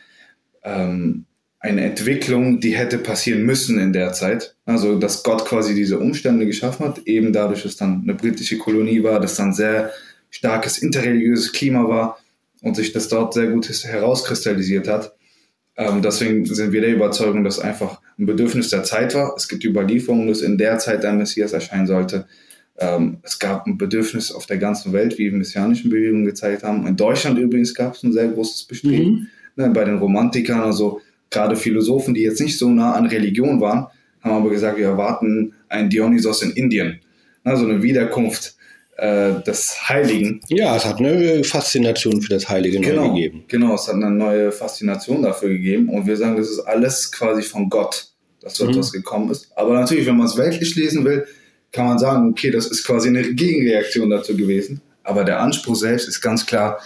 ähm, eine Entwicklung, die hätte passieren müssen in der Zeit. Also, dass Gott quasi diese Umstände geschaffen hat, eben dadurch, dass dann eine britische Kolonie war, dass dann sehr starkes interreligiöses Klima war und sich das dort sehr gut herauskristallisiert hat. Ähm, deswegen sind wir der Überzeugung, dass einfach ein Bedürfnis der Zeit war. Es gibt Überlieferungen, dass in der Zeit der Messias erscheinen sollte. Ähm, es gab ein Bedürfnis auf der ganzen Welt, wie die messianischen Bewegungen gezeigt haben. In Deutschland übrigens gab es ein sehr großes Bestreben. Mhm. Ne, bei den Romantikern, also gerade Philosophen, die jetzt nicht so nah an Religion waren, haben aber gesagt, wir erwarten einen Dionysos in Indien. Also eine Wiederkunft äh, des Heiligen. Ja, es hat eine Faszination für das Heilige genau, neu gegeben. Genau, es hat eine neue Faszination dafür gegeben. Und wir sagen, das ist alles quasi von Gott, dass dort mhm. was gekommen ist. Aber natürlich, wenn man es weltlich lesen will, kann man sagen, okay, das ist quasi eine Gegenreaktion dazu gewesen. Aber der Anspruch selbst ist ganz klar,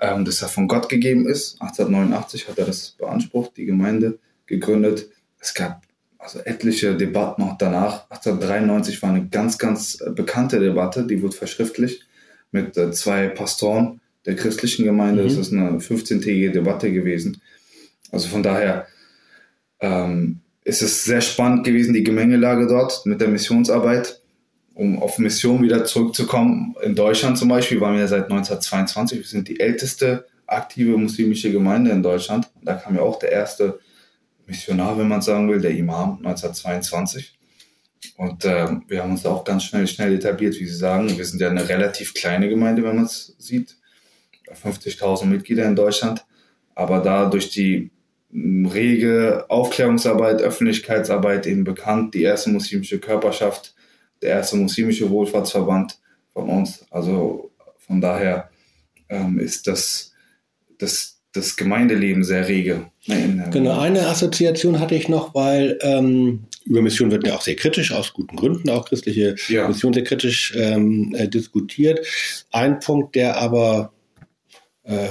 ähm, dass er von Gott gegeben ist. 1889 hat er das beansprucht, die Gemeinde gegründet. Es gab also etliche Debatten auch danach. 1893 war eine ganz, ganz äh, bekannte Debatte, die wurde verschriftlicht mit äh, zwei Pastoren der christlichen Gemeinde. Mhm. Das ist eine 15-tägige Debatte gewesen. Also von daher ähm, ist es sehr spannend gewesen, die Gemengelage dort mit der Missionsarbeit. Um auf Mission wieder zurückzukommen, in Deutschland zum Beispiel waren wir seit 1922, wir sind die älteste aktive muslimische Gemeinde in Deutschland. da kam ja auch der erste Missionar, wenn man sagen will, der Imam 1922. Und äh, wir haben uns auch ganz schnell, schnell etabliert, wie Sie sagen. Wir sind ja eine relativ kleine Gemeinde, wenn man es sieht. 50.000 Mitglieder in Deutschland. Aber da durch die rege Aufklärungsarbeit, Öffentlichkeitsarbeit eben bekannt, die erste muslimische Körperschaft, der erste muslimische Wohlfahrtsverband von uns. Also von daher ähm, ist das, das, das Gemeindeleben sehr rege. Genau, eine Assoziation hatte ich noch, weil ähm, über Mission wird ja auch sehr kritisch, aus guten Gründen, auch christliche ja. Mission sehr kritisch ähm, äh, diskutiert. Ein Punkt, der aber äh,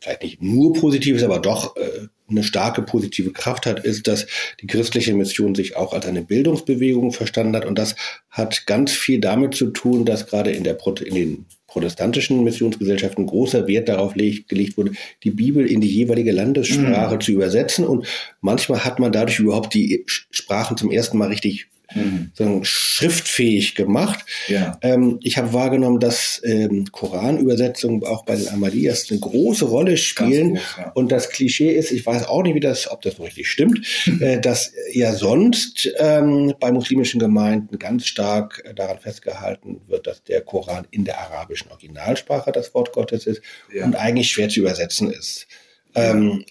vielleicht nicht nur positiv ist, aber doch äh, eine starke positive Kraft hat, ist, dass die christliche Mission sich auch als eine Bildungsbewegung verstanden hat. Und das hat ganz viel damit zu tun, dass gerade in, der in den protestantischen Missionsgesellschaften großer Wert darauf gelegt wurde, die Bibel in die jeweilige Landessprache mhm. zu übersetzen. Und manchmal hat man dadurch überhaupt die Sprachen zum ersten Mal richtig mhm. schriftfähig gemacht. Ja. Ähm, ich habe wahrgenommen, dass ähm, Koranübersetzungen auch bei den Ahmadiyas eine große Rolle spielen. Groß, ja. Und das Klischee ist, ich weiß auch nicht, wie das, ob das so richtig stimmt, äh, dass ja sonst ähm, bei muslimischen Gemeinden ganz stark äh, daran festgehalten wird, dass der Koran in der arabischen Originalsprache das Wort Gottes ist ja. und eigentlich schwer zu übersetzen ist. Ähm,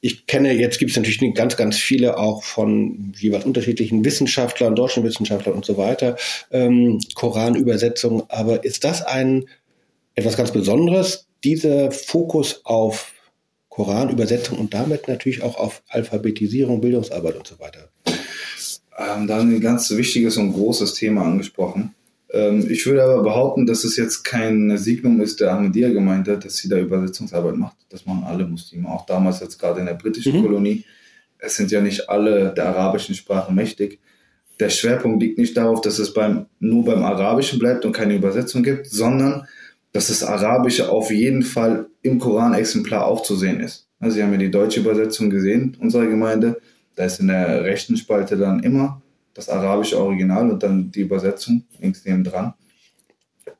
ich kenne, jetzt gibt es natürlich ganz, ganz viele auch von jeweils unterschiedlichen Wissenschaftlern, deutschen Wissenschaftlern und so weiter, ähm, Koranübersetzungen. Aber ist das ein etwas ganz Besonderes, dieser Fokus auf Koranübersetzung und damit natürlich auch auf Alphabetisierung, Bildungsarbeit und so weiter? Ähm, da haben wir ein ganz wichtiges und großes Thema angesprochen. Ähm, ich würde aber behaupten, dass es jetzt kein Signum ist der Ahmadiyya-Gemeinde, dass sie da Übersetzungsarbeit macht. Das machen alle Muslime, auch damals jetzt gerade in der britischen mhm. Kolonie. Es sind ja nicht alle der arabischen Sprache mächtig. Der Schwerpunkt liegt nicht darauf, dass es beim, nur beim Arabischen bleibt und keine Übersetzung gibt, sondern dass das Arabische auf jeden Fall im Koran-Exemplar auch zu sehen ist. Also Sie haben ja die deutsche Übersetzung gesehen, unserer Gemeinde. Da ist in der rechten Spalte dann immer das arabische Original und dann die Übersetzung links neben dran.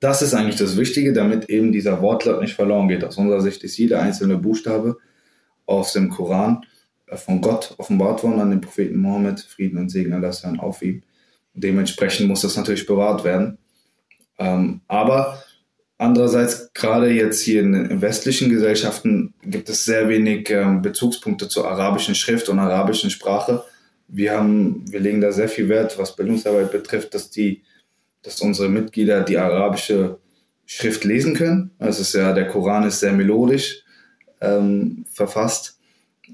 Das ist eigentlich das Wichtige, damit eben dieser Wortlaut nicht verloren geht. Aus unserer Sicht ist jeder einzelne Buchstabe aus dem Koran äh, von Gott offenbart worden an den Propheten Mohammed, Frieden und Segen Allah sein auf ihm. Dementsprechend muss das natürlich bewahrt werden. Ähm, aber andererseits, gerade jetzt hier in westlichen Gesellschaften, gibt es sehr wenig ähm, Bezugspunkte zur arabischen Schrift und arabischen Sprache wir haben, wir legen da sehr viel Wert, was Bildungsarbeit betrifft, dass die, dass unsere Mitglieder die arabische Schrift lesen können. Also ist ja, der Koran ist sehr melodisch ähm, verfasst.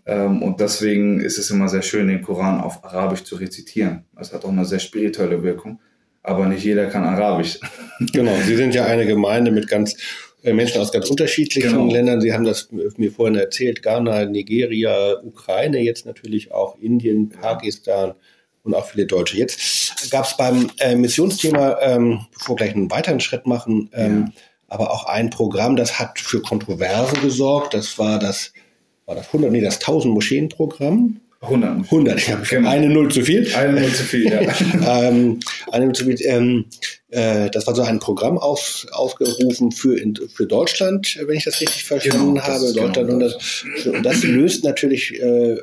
Ähm, und deswegen ist es immer sehr schön, den Koran auf Arabisch zu rezitieren. Das hat auch eine sehr spirituelle Wirkung. Aber nicht jeder kann Arabisch. Genau, Sie sind ja eine Gemeinde mit ganz Menschen aus ganz unterschiedlichen genau. Ländern. Sie haben das mir vorhin erzählt, Ghana, Nigeria, Ukraine, jetzt natürlich auch Indien, Pakistan und auch viele Deutsche. Jetzt gab es beim äh, Missionsthema, ähm, bevor wir gleich einen weiteren Schritt machen, ähm, ja. aber auch ein Programm, das hat für Kontroversen gesorgt. Das war das, war das 100, nee, das 1000 Moscheen-Programm. 100. 100, ich habe genau. eine Null zu viel. Eine Null zu viel, ja. *laughs* ähm, eine Null zu viel. Ähm, äh, das war so ein Programm aus, ausgerufen für, in, für Deutschland, wenn ich das richtig verstanden genau, habe. Deutschland genau und, das, und das löst natürlich äh,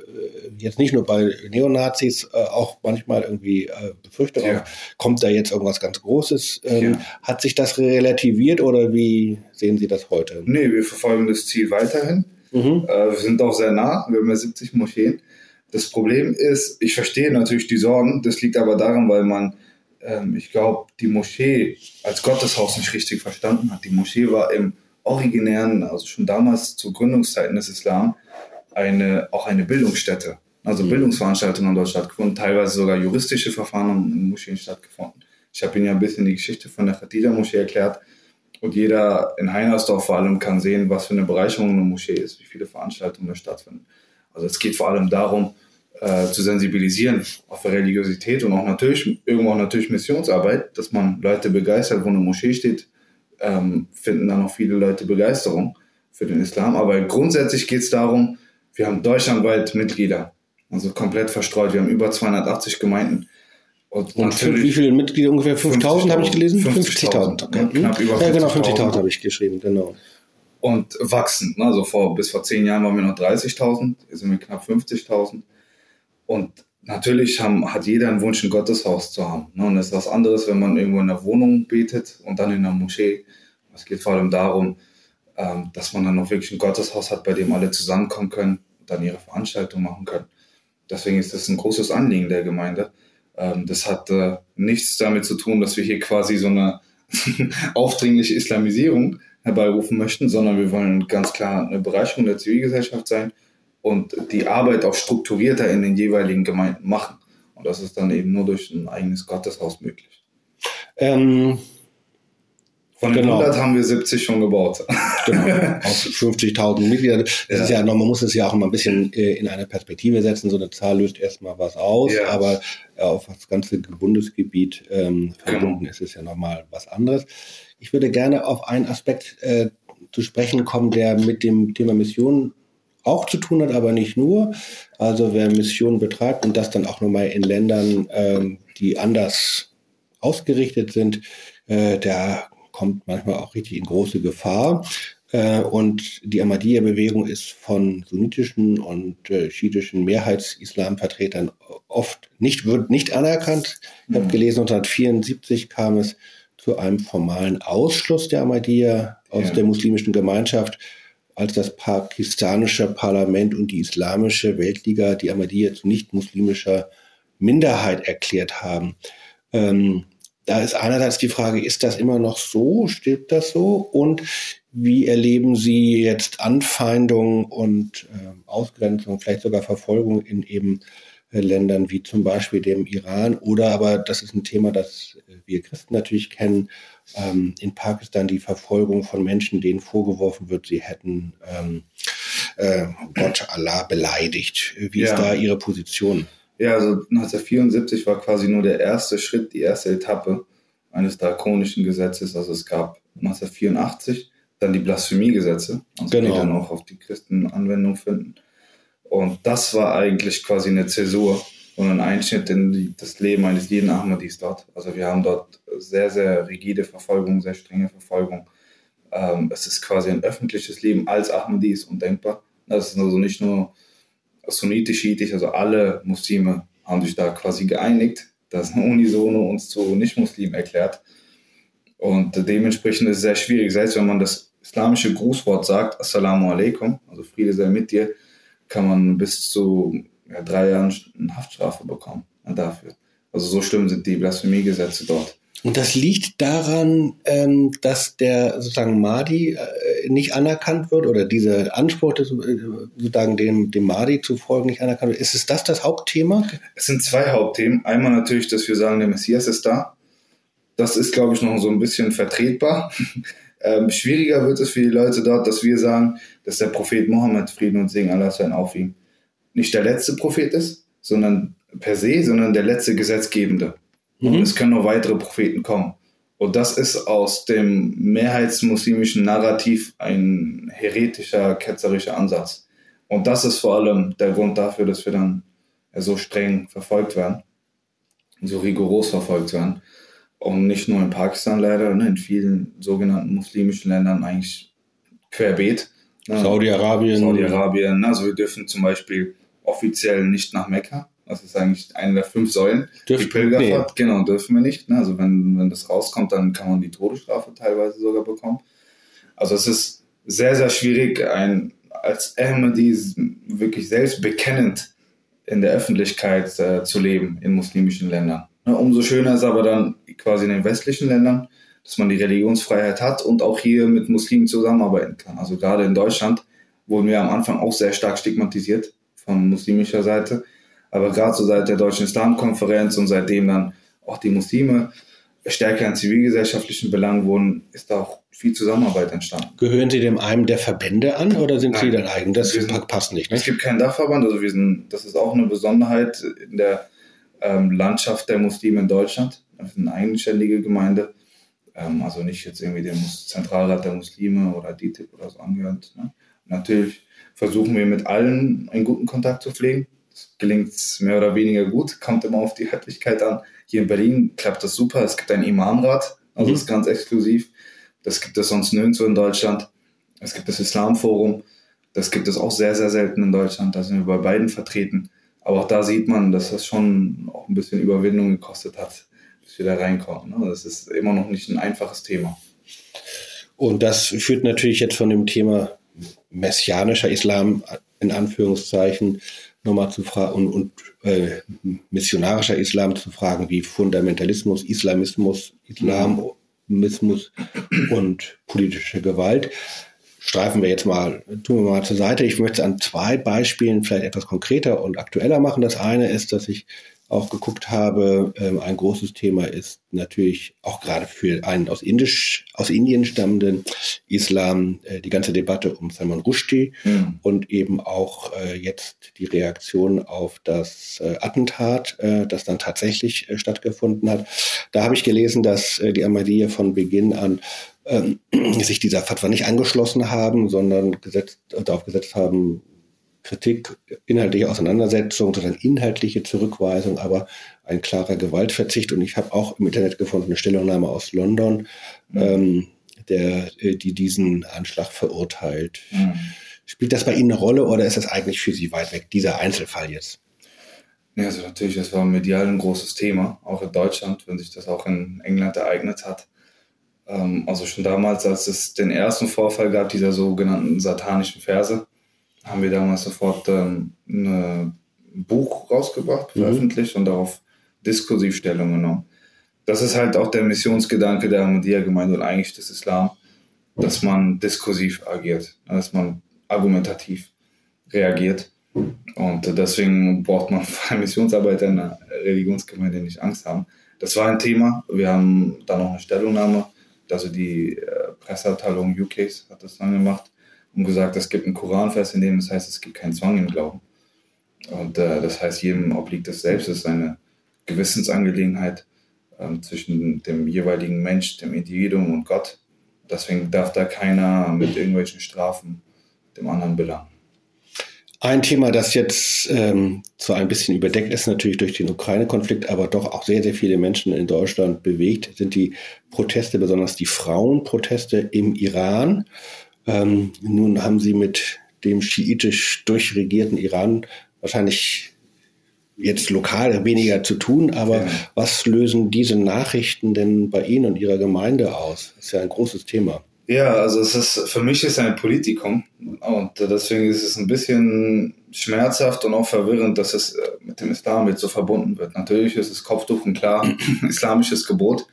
jetzt nicht nur bei Neonazis, äh, auch manchmal irgendwie äh, Befürchtung Ja. auf, kommt da jetzt irgendwas ganz Großes. Ähm, Ja. Hat sich das relativiert oder wie sehen Sie das heute? Nee, wir verfolgen das Ziel weiterhin. Mhm. Äh, wir sind auch sehr nah, wir haben ja 70 Moscheen. Das Problem ist, ich verstehe natürlich die Sorgen, das liegt aber daran, weil man, ähm, ich glaube, die Moschee als Gotteshaus nicht richtig verstanden hat. Die Moschee war im originären, also schon damals zu Gründungszeiten des Islam, eine, auch eine Bildungsstätte. Also Mhm. Bildungsveranstaltungen haben dort stattgefunden, teilweise sogar juristische Verfahren haben in Moscheen stattgefunden. Ich habe Ihnen ja ein bisschen die Geschichte von der Khatija-Moschee erklärt. Und jeder in Heinersdorf vor allem kann sehen, was für eine Bereicherung eine Moschee ist, wie viele Veranstaltungen da stattfinden. Also es geht vor allem darum, äh, zu sensibilisieren auf Religiosität und auch natürlich, irgendwo auch natürlich Missionsarbeit, dass man Leute begeistert, wo eine Moschee steht, ähm, finden dann auch viele Leute Begeisterung für den Islam. Aber grundsätzlich geht es darum, wir haben deutschlandweit Mitglieder, also komplett verstreut. Wir haben über 280 Gemeinden. Und fünf, wie viele Mitglieder? Ungefähr 5000 habe ich gelesen? 50.000. 50.000, okay. ja, knapp über ja, genau, 50.000. 50.000 habe ich geschrieben, genau. Und wachsen. ne? Also vor, bis vor zehn Jahren waren wir noch 30.000, jetzt sind wir knapp 50.000. Und natürlich haben, hat jeder einen Wunsch, ein Gotteshaus zu haben. Ne? Und das ist was anderes, wenn man irgendwo in der Wohnung betet und dann in einer Moschee. Es geht vor allem darum, ähm, dass man dann auch wirklich ein Gotteshaus hat, bei dem alle zusammenkommen können und dann ihre Veranstaltung machen können. Deswegen ist das ein großes Anliegen der Gemeinde. Ähm, das hat äh, nichts damit zu tun, dass wir hier quasi so eine *laughs* aufdringliche Islamisierung herbeirufen möchten, sondern wir wollen ganz klar eine Bereicherung der Zivilgesellschaft sein und die Arbeit auch strukturierter in den jeweiligen Gemeinden machen. Und das ist dann eben nur durch ein eigenes Gotteshaus möglich. Ähm, Von den Genau. 100 haben wir 70 schon gebaut. genau, *laughs* aus 50.000 Mitgliedern. Das Ja. ist ja, man muss es ja auch immer ein bisschen äh, in eine Perspektive setzen. So eine Zahl löst erstmal was aus, Ja. aber auf das ganze Bundesgebiet ähm, Genau. verbunden ist es ja nochmal was anderes. Ich würde gerne auf einen Aspekt äh, zu sprechen kommen, der mit dem Thema Mission auch zu tun hat, aber nicht nur. Also wer Missionen betreibt und das dann auch nochmal in Ländern, ähm, die anders ausgerichtet sind, äh, der kommt manchmal auch richtig in große Gefahr. Äh, und die Ahmadiyya-Bewegung ist von sunnitischen und äh, schiitischen Mehrheits-Islamvertretern oft nicht, wird nicht anerkannt. Ich habe Mhm. gelesen, 1974 kam es zu einem formalen Ausschluss der Ahmadiyya aus Ja. der muslimischen Gemeinschaft, als das pakistanische Parlament und die islamische Weltliga die Ahmadiyya zu nicht-muslimischer Minderheit erklärt haben. Ähm, da ist einerseits die Frage, ist das immer noch so? Stimmt das so? Und wie erleben Sie jetzt Anfeindungen und ähm, Ausgrenzung, vielleicht sogar Verfolgung in eben äh, Ländern wie zum Beispiel dem Iran oder aber, das ist ein Thema, das äh, wir Christen natürlich kennen, ähm, in Pakistan die Verfolgung von Menschen, denen vorgeworfen wird, sie hätten ähm, äh, Gott Allah beleidigt. Wie ist Ja. da Ihre Position? Ja, also 1974 war quasi nur der erste Schritt, die erste Etappe eines drakonischen Gesetzes. Also es gab 1984 dann die Blasphemiegesetze, also Genau. die dann auch auf die Christen Anwendung finden. Und das war eigentlich quasi eine Zäsur und ein Einschnitt in die, das Leben eines jeden Ahmadis dort. Also wir haben dort sehr, sehr rigide Verfolgung, sehr strenge Verfolgung. Ähm, es ist quasi ein öffentliches Leben als Ahmadis undenkbar. Das ist also nicht nur sunnitisch, schiitisch, also alle Muslime haben sich da quasi geeinigt, dass unisono uns zu Nicht-Muslimen erklärt. Und dementsprechend ist es sehr schwierig, selbst wenn man das islamische Grußwort sagt, Assalamu alaikum, also Friede sei mit dir, kann man bis zu ja, drei Jahren eine Haftstrafe bekommen dafür. Also so schlimm sind die Blasphemiegesetze dort. Und das liegt daran, ähm, dass der sozusagen Mahdi äh, nicht anerkannt wird oder dieser Anspruch, des, äh, sozusagen dem, dem Mahdi zu folgen, nicht anerkannt wird. Ist es das das Hauptthema? Es sind zwei Hauptthemen. Einmal natürlich, dass wir sagen, der Messias ist da. Das ist, glaube ich, noch so ein bisschen vertretbar. *laughs* ähm, schwieriger wird es für die Leute dort, dass wir sagen, dass der Prophet Mohammed, Frieden und Segen Allah sein auf ihm, nicht der letzte Prophet ist, sondern per se, sondern der letzte Gesetzgebende. Und Mhm. es können noch weitere Propheten kommen. Und das ist aus dem mehrheitsmuslimischen Narrativ ein heretischer, ketzerischer Ansatz. Und das ist vor allem der Grund dafür, dass wir dann so streng verfolgt werden, so rigoros verfolgt werden. Und nicht nur in Pakistan leider, ne, in vielen sogenannten muslimischen Ländern eigentlich querbeet. Ne. Saudi-Arabien. Saudi-Arabien. Also wir dürfen zum Beispiel offiziell nicht nach Mekka. Das ist eigentlich eine der fünf Säulen. Dürfen- die Pilgerfahrt, genau, dürfen wir nicht. Ne? Also wenn, wenn das rauskommt, dann kann man die Todesstrafe teilweise sogar bekommen. Also es ist sehr, sehr schwierig, ein, als Ahmadi wirklich selbst bekennend in der Öffentlichkeit äh, zu leben in muslimischen Ländern. Ne? Umso schöner ist aber dann quasi in den westlichen Ländern, dass man die Religionsfreiheit hat und auch hier mit Muslimen zusammenarbeiten kann. Also gerade in Deutschland wurden wir am Anfang auch sehr stark stigmatisiert von muslimischer Seite. Aber gerade so seit der Deutschen Islamkonferenz und seitdem dann auch die Muslime stärker in zivilgesellschaftlichen Belangen wurden, ist da auch viel Zusammenarbeit entstanden. Gehören Sie dem einem der Verbände an oder sind Sie Nein. dann eigen? Das sind- passt nicht. Es Ne? gibt keinen Dachverband, also wir sind, das ist auch eine Besonderheit in der ähm, Landschaft der Muslime in Deutschland. Wir sind eine eigenständige Gemeinde, ähm, also nicht jetzt irgendwie dem Zentralrat der Muslime oder DITIB oder so angehört. Ne? Natürlich versuchen wir mit allen einen guten Kontakt zu pflegen. Das gelingt mehr oder weniger gut, kommt immer auf die Örtlichkeit an. Hier in Berlin klappt das super. Es gibt einen Imamrat, also Mhm. das ist ganz exklusiv. Das gibt es sonst nirgendwo in Deutschland. Es gibt das Islamforum. Das gibt es auch sehr, sehr selten in Deutschland. Da sind wir bei beiden vertreten. Aber auch da sieht man, dass das schon auch ein bisschen Überwindung gekostet hat, bis wir da reinkommen. Ne? Das ist immer noch nicht ein einfaches Thema. Und das führt natürlich jetzt von dem Thema messianischer Islam in Anführungszeichen nochmal zu fragen und, und äh, missionarischer Islam zu fragen, wie Fundamentalismus, Islamismus, Islamismus und politische Gewalt. Streifen wir jetzt mal, tun wir mal zur Seite. Ich möchte es an zwei Beispielen vielleicht etwas konkreter und aktueller machen. Das eine ist, dass ich auch geguckt habe, ähm, ein großes Thema ist natürlich auch gerade für einen aus Indisch, aus Indien stammenden Islam äh, die ganze Debatte um Salman Rushdie Mhm. und eben auch äh, jetzt die Reaktion auf das äh, Attentat, das dann tatsächlich stattgefunden hat. Da habe ich gelesen, dass die Ahmadiyya von Beginn an ähm, sich dieser Fatwa nicht angeschlossen haben, sondern gesetzt, darauf gesetzt haben, Kritik, inhaltliche Auseinandersetzung, sondern inhaltliche Zurückweisung, aber ein klarer Gewaltverzicht. Und ich habe auch im Internet gefunden eine Stellungnahme aus London, ähm, der, äh, die diesen Anschlag verurteilt. Mhm. Spielt das bei Ihnen eine Rolle oder ist das eigentlich für Sie weit weg, dieser Einzelfall jetzt? Ja, also natürlich, das war medial ein großes Thema, auch in Deutschland, wenn sich das auch in England ereignet hat. Ähm, also schon damals, als es den ersten Vorfall gab, dieser sogenannten satanischen Verse, haben wir damals sofort ähm, ein Buch rausgebracht, Mhm. veröffentlicht und darauf diskursiv Stellung genommen. Das ist halt auch der Missionsgedanke der Ahmadiyya-Gemeinde und eigentlich des Islam, dass man diskursiv agiert, dass man argumentativ reagiert. Und deswegen braucht man *laughs* bei Missionsarbeiter in einer Religionsgemeinde nicht Angst haben. Das war ein Thema. Wir haben dann noch eine Stellungnahme, also die äh, Presseabteilung UKs hat das dann gemacht und gesagt, es gibt einen Koranvers, in dem es heißt, es gibt keinen Zwang im Glauben. Und äh, das heißt, jedem obliegt es selbst, es ist eine Gewissensangelegenheit ähm, zwischen dem jeweiligen Mensch, dem Individuum und Gott. Deswegen darf da keiner mit irgendwelchen Strafen dem anderen belangen. Ein Thema, das jetzt ähm, zwar ein bisschen überdeckt ist, natürlich durch den Ukraine-Konflikt, aber doch auch sehr, sehr viele Menschen in Deutschland bewegt, sind die Proteste, besonders die Frauenproteste im Iran. Ähm, nun haben Sie mit dem schiitisch durchregierten Iran wahrscheinlich jetzt lokal weniger zu tun, aber Ja. was lösen diese Nachrichten denn bei Ihnen und Ihrer Gemeinde aus? Das ist ja ein großes Thema. Ja, also es ist für mich ist ein Politikum und deswegen ist es ein bisschen schmerzhaft und auch verwirrend, dass es äh, mit dem Islam jetzt so verbunden wird. Natürlich ist das Kopftuch ein klar *clears throat* islamisches Gebot,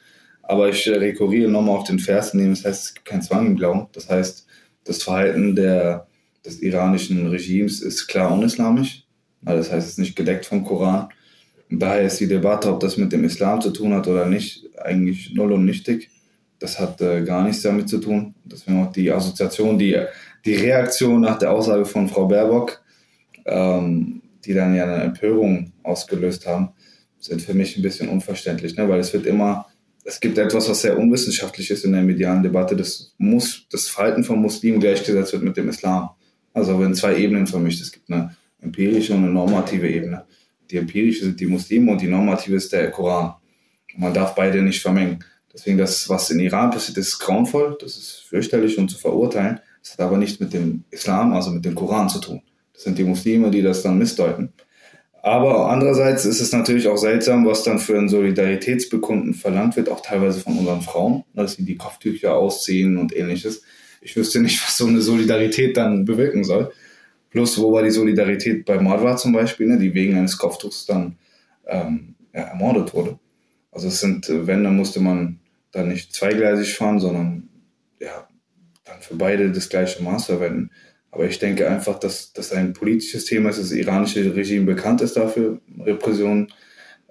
aber ich rekurriere nochmal auf den Vers, in dem es heißt, es gibt keinen Zwang im Glauben. Das heißt, das Verhalten der, des iranischen Regimes ist klar unislamisch. Also das heißt, es ist nicht gedeckt vom Koran. Daher ist die Debatte, ob das mit dem Islam zu tun hat oder nicht, eigentlich null und nichtig. Das hat äh, gar nichts damit zu tun. Deswegen auch die Assoziation, die, die Reaktion nach der Aussage von Frau Baerbock, ähm, die dann ja eine Empörung ausgelöst haben, sind für mich ein bisschen unverständlich, ne? weil es wird immer, es gibt etwas, was sehr unwissenschaftlich ist in der medialen Debatte, das muss, das Verhalten von Muslimen gleichgesetzt wird mit dem Islam. Also wenn zwei Ebenen vermischt, es gibt eine empirische und eine normative Ebene. Die empirische sind die Muslime und die normative ist der Koran. Und man darf beide nicht vermengen. Deswegen das, was in Iran passiert, ist grauenvoll, das ist fürchterlich und zu verurteilen. Das hat aber nichts mit dem Islam, also mit dem Koran zu tun. Das sind die Muslime, die das dann missdeuten. Aber andererseits ist es natürlich auch seltsam, was dann für ein Solidaritätsbekunden verlangt wird, auch teilweise von unseren Frauen, dass sie die Kopftücher ausziehen und ähnliches. Ich wüsste nicht, *laughs* was so eine Solidarität dann bewirken soll. Plus, wo war die Solidarität bei Marwa zum Beispiel, ne, die wegen eines Kopftuchs dann ähm, ja, ermordet wurde. Also es sind, äh, wenn, dann musste man dann nicht zweigleisig fahren, sondern ja, dann für beide das gleiche Maß verwenden. Aber ich denke einfach, dass das ein politisches Thema ist. Das iranische Regime bekannt ist dafür, Repressionen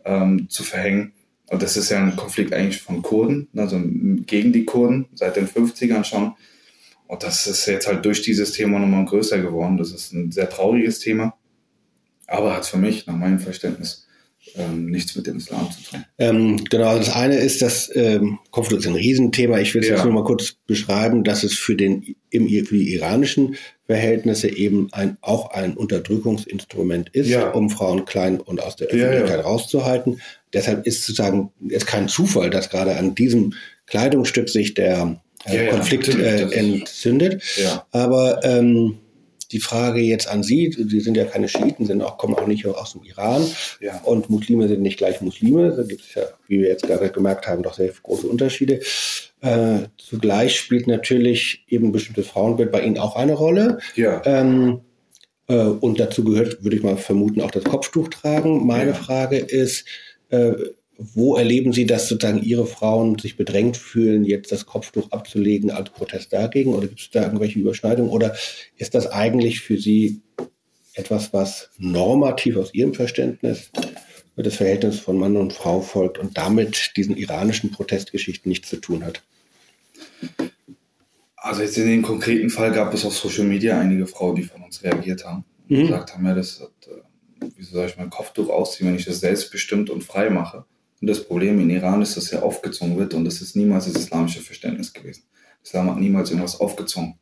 ähm, zu verhängen. Und das ist ja ein Konflikt eigentlich von Kurden, also gegen die Kurden seit den 50ern schon. Und das ist jetzt halt durch dieses Thema nochmal größer geworden. Das ist ein sehr trauriges Thema, aber hat für mich, nach meinem Verständnis, ähm, nichts mit dem Islam zu tun. Ähm, genau, das eine ist, das ähm, Konflikt ist ein Riesenthema. Ich will es ja. jetzt nur mal kurz beschreiben, dass es für, den, im, für die iranischen Verhältnisse eben ein, auch ein Unterdrückungsinstrument ist, ja. um Frauen klein und aus der Öffentlichkeit ja, rauszuhalten. Deshalb ist sozusagen es kein Zufall, dass gerade an diesem Kleidungsstück sich der äh, Konflikt äh, entzündet. Aber ähm, die Frage jetzt an Sie, Sie sind ja keine Schiiten, sind auch, kommen auch nicht aus dem Iran ja. und Muslime sind nicht gleich Muslime. Da gibt es ja, wie wir jetzt gerade gemerkt haben, doch sehr große Unterschiede. Äh, zugleich spielt natürlich eben bestimmtes Frauenbild bei Ihnen auch eine Rolle. Ja. Ähm, äh, und dazu gehört, würde ich mal vermuten, auch das Kopftuch tragen. Meine ja. Frage ist, äh, wo erleben Sie, dass sozusagen Ihre Frauen sich bedrängt fühlen, jetzt das Kopftuch abzulegen als Protest dagegen? Oder gibt es da irgendwelche Überschneidungen? Oder ist das eigentlich für Sie etwas, was normativ aus Ihrem Verständnis das Verhältnis von Mann und Frau folgt und damit diesen iranischen Protestgeschichten nichts zu tun hat? Also jetzt in dem konkreten Fall gab es auf Social Media einige Frauen, die von uns reagiert haben und mhm. gesagt haben, ja, das hat, äh, wieso soll ich mein Kopftuch ausziehen, wenn ich das selbstbestimmt und frei mache? Und das Problem in Iran ist, dass ja aufgezwungen wird und das ist niemals das islamische Verständnis gewesen. Islam hat niemals irgendwas aufgezwungen,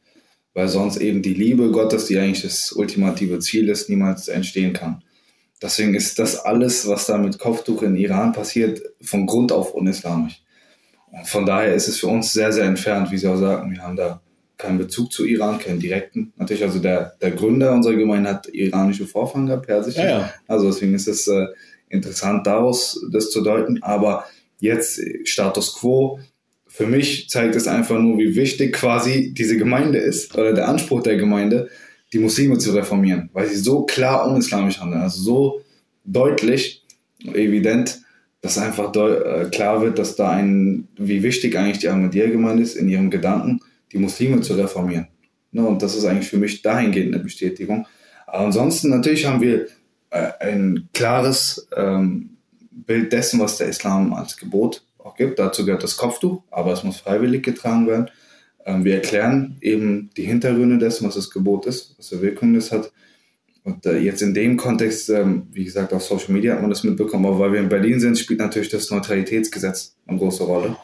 weil sonst eben die Liebe Gottes, die eigentlich das ultimative Ziel ist, niemals entstehen kann. Deswegen ist das alles, was da mit Kopftuch in Iran passiert, von Grund auf unislamisch. Und von daher ist es für uns sehr, sehr entfernt, wie Sie auch sagen. Wir haben da keinen Bezug zu Iran, keinen direkten. Natürlich, also der, der Gründer unserer Gemeinde hat iranische Vorfahren gehabt, persische. Ja, ja. Also deswegen ist es äh, interessant daraus das zu deuten. Aber jetzt Status quo, für mich zeigt es einfach nur, wie wichtig quasi diese Gemeinde ist oder der Anspruch der Gemeinde, die Muslime zu reformieren, weil sie so klar unislamisch handeln, also so deutlich, evident, dass einfach äh, klar wird, dass da ein, wie wichtig eigentlich die Ahmadiyya-Gemeinde ist, in ihrem Gedanken, die Muslime zu reformieren. Ne, und das ist eigentlich für mich dahingehend eine Bestätigung. Aber ansonsten, natürlich haben wir ein klares ähm, Bild dessen, was der Islam als Gebot auch gibt. Dazu gehört das Kopftuch, aber es muss freiwillig getragen werden. Ähm, wir erklären eben die Hintergründe dessen, was das Gebot ist, was für Wirkung das hat. Und äh, jetzt in dem Kontext, ähm, wie gesagt, auf Social Media hat man das mitbekommen, aber weil wir in Berlin sind, spielt natürlich das Neutralitätsgesetz eine große Rolle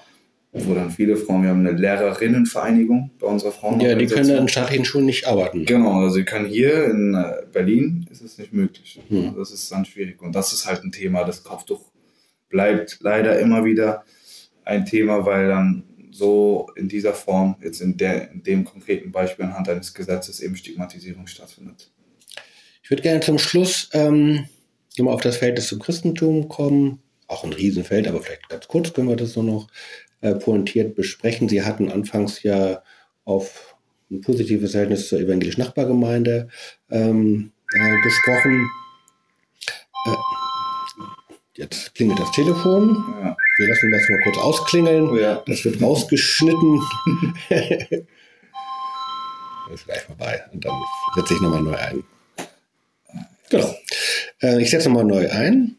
wo dann viele Frauen, wir haben eine Lehrerinnenvereinigung bei unserer Frauen. Ja, die können in staatlichen Schulen nicht arbeiten. Genau, also sie können hier in äh, Berlin ist es nicht möglich. Hm. Das ist dann schwierig. Und das ist halt ein Thema, das Kopftuch bleibt leider immer wieder ein Thema, weil dann so in dieser Form, jetzt in, der, in dem konkreten Beispiel anhand eines Gesetzes eben Stigmatisierung stattfindet. Ich würde gerne zum Schluss ähm, nochmal auf das Verhältnis zum Christentum kommen. Auch ein Riesenfeld, aber vielleicht ganz kurz können wir das so noch äh, pointiert besprechen. Sie hatten anfangs ja auf ein positives Verhältnis zur evangelischen Nachbargemeinde ähm, äh, gesprochen. Äh, jetzt klingelt das Telefon. Ja. Wir lassen das mal kurz ausklingeln. Oh ja. Das wird rausgeschnitten. *laughs* das ist gleich vorbei. Und dann setze ich nochmal neu ein. Genau. Äh, ich setze nochmal neu ein.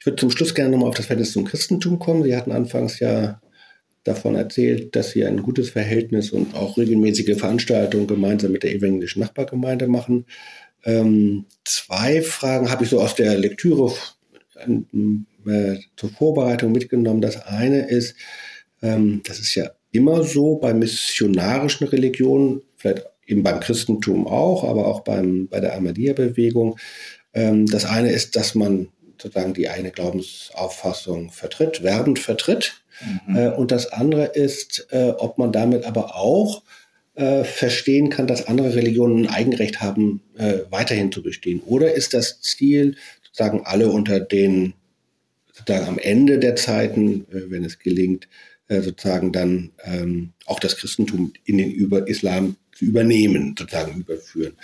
Ich würde zum Schluss gerne nochmal auf das Verhältnis zum Christentum kommen. Sie hatten anfangs ja davon erzählt, dass sie ein gutes Verhältnis und auch regelmäßige Veranstaltungen gemeinsam mit der evangelischen Nachbargemeinde machen. Ähm, zwei Fragen habe ich so aus der Lektüre äh, zur Vorbereitung mitgenommen. Das eine ist, ähm, das ist ja immer so bei missionarischen Religionen, vielleicht eben beim Christentum auch, aber auch beim, bei der Ahmadiyya-Bewegung. Ähm, das eine ist, dass man sozusagen die eine Glaubensauffassung vertritt, werbend vertritt. Mhm. Äh, und das andere ist, äh, ob man damit aber auch äh, verstehen kann, dass andere Religionen ein Eigenrecht haben, äh, weiterhin zu bestehen? Oder ist das Ziel, sozusagen alle unter den, sozusagen am Ende der Zeiten, äh, wenn es gelingt, äh, sozusagen dann ähm, auch das Christentum in den Über Islam zu übernehmen, sozusagen überführen.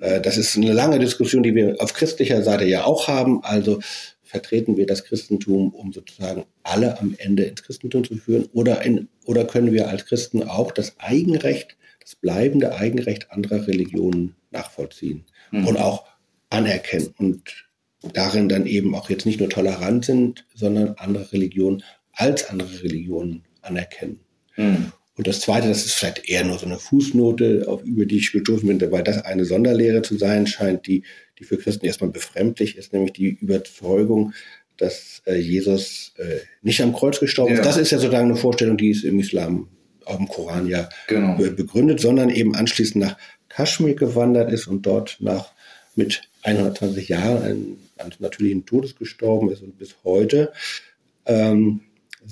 Äh, das ist eine lange Diskussion, die wir auf christlicher Seite ja auch haben. Also vertreten wir das Christentum, um sozusagen alle am Ende ins Christentum zu führen? Oder, in, oder können wir als Christen auch das Eigenrecht, das bleibende Eigenrecht anderer Religionen nachvollziehen mhm. und auch anerkennen und darin dann eben auch jetzt nicht nur tolerant sind, sondern andere Religionen als andere Religionen anerkennen. Mhm. Und das Zweite, das ist vielleicht eher nur so eine Fußnote, auf, über die ich gestoßen bin, weil das eine Sonderlehre zu sein scheint, die, die für Christen erstmal befremdlich ist, nämlich die Überzeugung, dass äh, Jesus äh, nicht am Kreuz gestorben ja. ist. Das ist ja sozusagen eine Vorstellung, die ist im Islam, auch im Koran ja genau. begründet, sondern eben anschließend nach Kaschmir gewandert ist und dort nach mit 120 Jahren an, natürlichen Todes gestorben ist und bis heute ähm,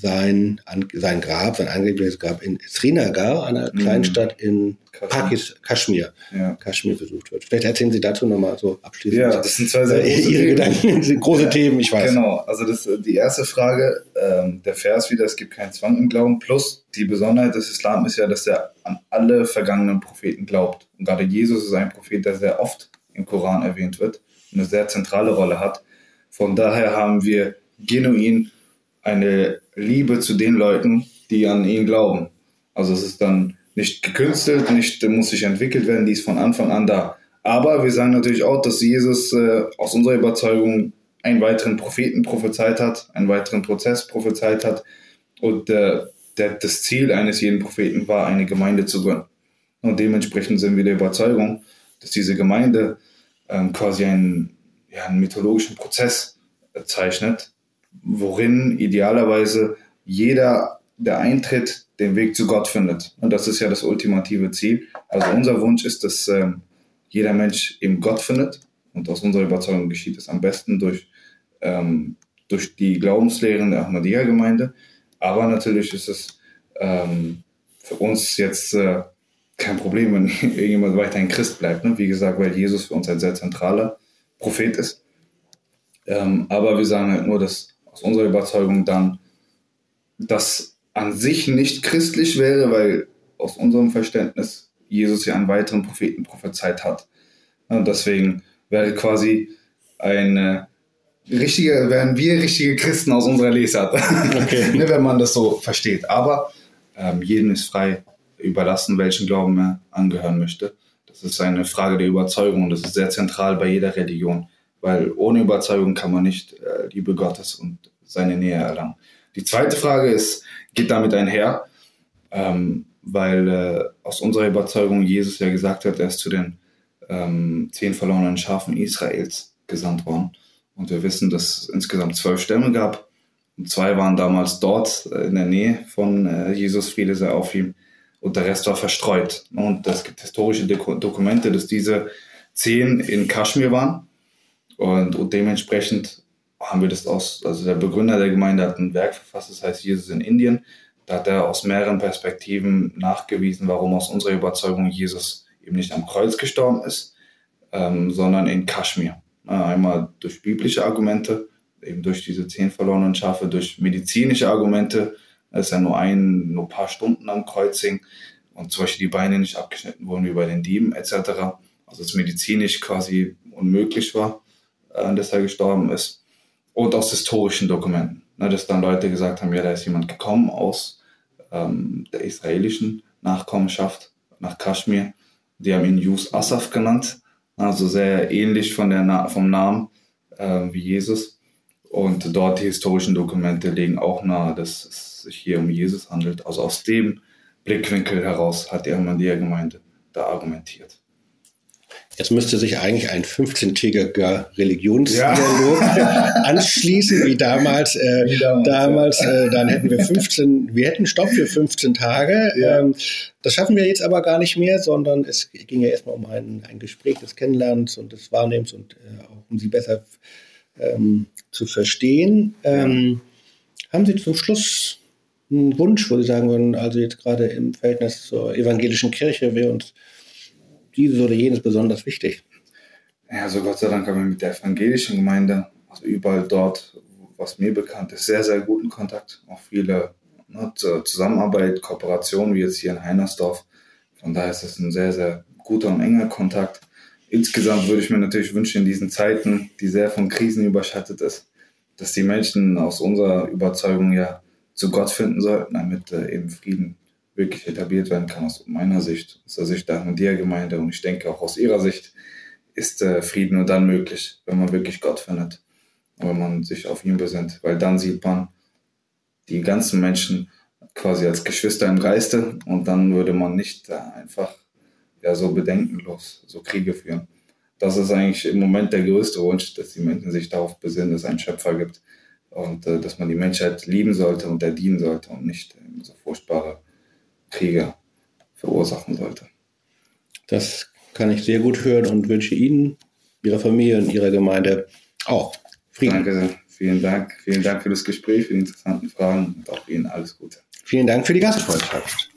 sein, sein Grab, sein angebliches Grab in Srinagar, einer mhm. kleinen Stadt in Pakistan, Kaschmir, ja. Kaschmir besucht wird. Vielleicht erzählen Sie dazu nochmal so abschließend. Ja, das sind zwei sehr *laughs* große Ihre Themen. Gedanken, sind große ja, Themen, ich weiß. Genau, also das, die erste Frage, ähm, der Vers wieder, es gibt keinen Zwang im Glauben, plus die Besonderheit des Islam ist ja, dass er an alle vergangenen Propheten glaubt. Und gerade Jesus ist ein Prophet, der sehr oft im Koran erwähnt wird, eine sehr zentrale Rolle hat. Von daher haben wir genuin eine Liebe zu den Leuten, die an ihn glauben. Also es ist dann nicht gekünstelt, nicht muss sich entwickelt werden, die ist von Anfang an da. Aber wir sagen natürlich auch, dass Jesus äh, aus unserer Überzeugung einen weiteren Propheten prophezeit hat, einen weiteren Prozess prophezeit hat und äh, der, das Ziel eines jeden Propheten war, eine Gemeinde zu gründen. Und dementsprechend sind wir der Überzeugung, dass diese Gemeinde ähm, quasi einen, ja, einen mythologischen Prozess äh, zeichnet, worin idealerweise jeder, der eintritt, den Weg zu Gott findet. Und das ist ja das ultimative Ziel. Also unser Wunsch ist, dass ähm, jeder Mensch eben Gott findet. Und aus unserer Überzeugung geschieht es am besten durch, ähm, durch die Glaubenslehren der Ahmadiyya-Gemeinde. Aber natürlich ist es ähm, für uns jetzt äh, kein Problem, wenn *laughs* irgendjemand weiterhin Christ bleibt. Ne? Wie gesagt, weil Jesus für uns ein sehr zentraler Prophet ist. Ähm, aber wir sagen halt nur, dass aus unserer Überzeugung dann das an sich nicht christlich wäre, weil aus unserem Verständnis Jesus ja einen weiteren Propheten prophezeit hat. Und deswegen wäre quasi eine richtige, wären wir richtige Christen aus unserer Lesart, okay. *laughs* ne, wenn man das so versteht. Aber ähm, jedem ist frei überlassen, welchen Glauben er angehören möchte. Das ist eine Frage der Überzeugung und das ist sehr zentral bei jeder Religion, weil ohne Überzeugung kann man nicht äh, Liebe Gottes und seine Nähe erlangen. Die zweite Frage ist, geht damit einher, ähm, weil äh, aus unserer Überzeugung Jesus ja gesagt hat, er ist zu den ähm, zehn verlorenen Schafen Israels gesandt worden. Und wir wissen, dass es insgesamt zwölf Stämme gab. Und zwei waren damals dort äh, in der Nähe von äh, Jesus, Friede sei auf ihm. Und der Rest war verstreut. Und es gibt historische Dokumente, dass diese zehn in Kaschmir waren. Und, und dementsprechend haben wir das aus, also der Begründer der Gemeinde hat ein Werk verfasst, das heißt Jesus in Indien. Da hat er aus mehreren Perspektiven nachgewiesen, warum aus unserer Überzeugung Jesus eben nicht am Kreuz gestorben ist, ähm, sondern in Kaschmir. Einmal durch biblische Argumente, eben durch diese zehn verlorenen Schafe, durch medizinische Argumente, da ist ja nur ein, nur ein paar Stunden am Kreuz hing und zum Beispiel die Beine nicht abgeschnitten wurden wie bei den Dieben etc. Also es medizinisch quasi unmöglich war, äh, dass er gestorben ist und aus historischen Dokumenten. Ne, dass dann Leute gesagt haben, ja, da ist jemand gekommen aus ähm, der israelischen Nachkommenschaft nach Kaschmir. Die haben ihn Yus Asaf genannt, also sehr ähnlich von der Na vom Namen äh, wie Jesus. Und dort die historischen Dokumente legen auch nahe, dass es sich hier um Jesus handelt. Also aus dem Blickwinkel heraus hat die Ahmadiyya-Gemeinde da argumentiert. Jetzt müsste sich eigentlich ein 15-tägiger Religionsdialog ja. *laughs* anschließen, wie damals. Äh, wie damals, damals ja. äh, dann hätten wir 15, wir hätten Stopp für 15 Tage. Ja. Ähm, das schaffen wir jetzt aber gar nicht mehr, sondern es ging ja erstmal um ein, ein Gespräch des Kennenlernens und des Wahrnehmens und äh, auch um sie besser ähm, zu verstehen. Ähm, haben Sie zum Schluss einen Wunsch, wo Sie sagen würden, also jetzt gerade im Verhältnis zur evangelischen Kirche wäre uns dieses oder jenes besonders wichtig? Ja, also Gott sei Dank haben wir mit der evangelischen Gemeinde, also überall dort, was mir bekannt ist, sehr, sehr guten Kontakt. Auch viele ne, Zusammenarbeit, Kooperation, wie jetzt hier in Heinersdorf. Von daher ist es ein sehr, sehr guter und enger Kontakt. Insgesamt würde ich mir natürlich wünschen, in diesen Zeiten, die sehr von Krisen überschattet ist, dass die Menschen aus unserer Überzeugung ja zu Gott finden sollten, damit äh, eben Frieden wirklich etabliert werden kann. Aus meiner Sicht, aus der Sicht der Gemeinde und ich denke auch aus ihrer Sicht ist äh, Frieden nur dann möglich, wenn man wirklich Gott findet und wenn man sich auf ihn besinnt, weil dann sieht man die ganzen Menschen quasi als Geschwister im Geiste und dann würde man nicht äh, einfach ja so bedenkenlos so Kriege führen. Das ist eigentlich im Moment der größte Wunsch, dass die Menschen sich darauf besinnen, dass es einen Schöpfer gibt und äh, dass man die Menschheit lieben sollte und der dienen sollte und nicht äh, so furchtbare Kriege verursachen sollte. Das kann ich sehr gut hören und wünsche Ihnen, Ihrer Familie und Ihrer Gemeinde auch Frieden. Danke, vielen Dank. Vielen Dank für das Gespräch, für die interessanten Fragen und auch Ihnen alles Gute. Vielen Dank für die Gastfreundschaft.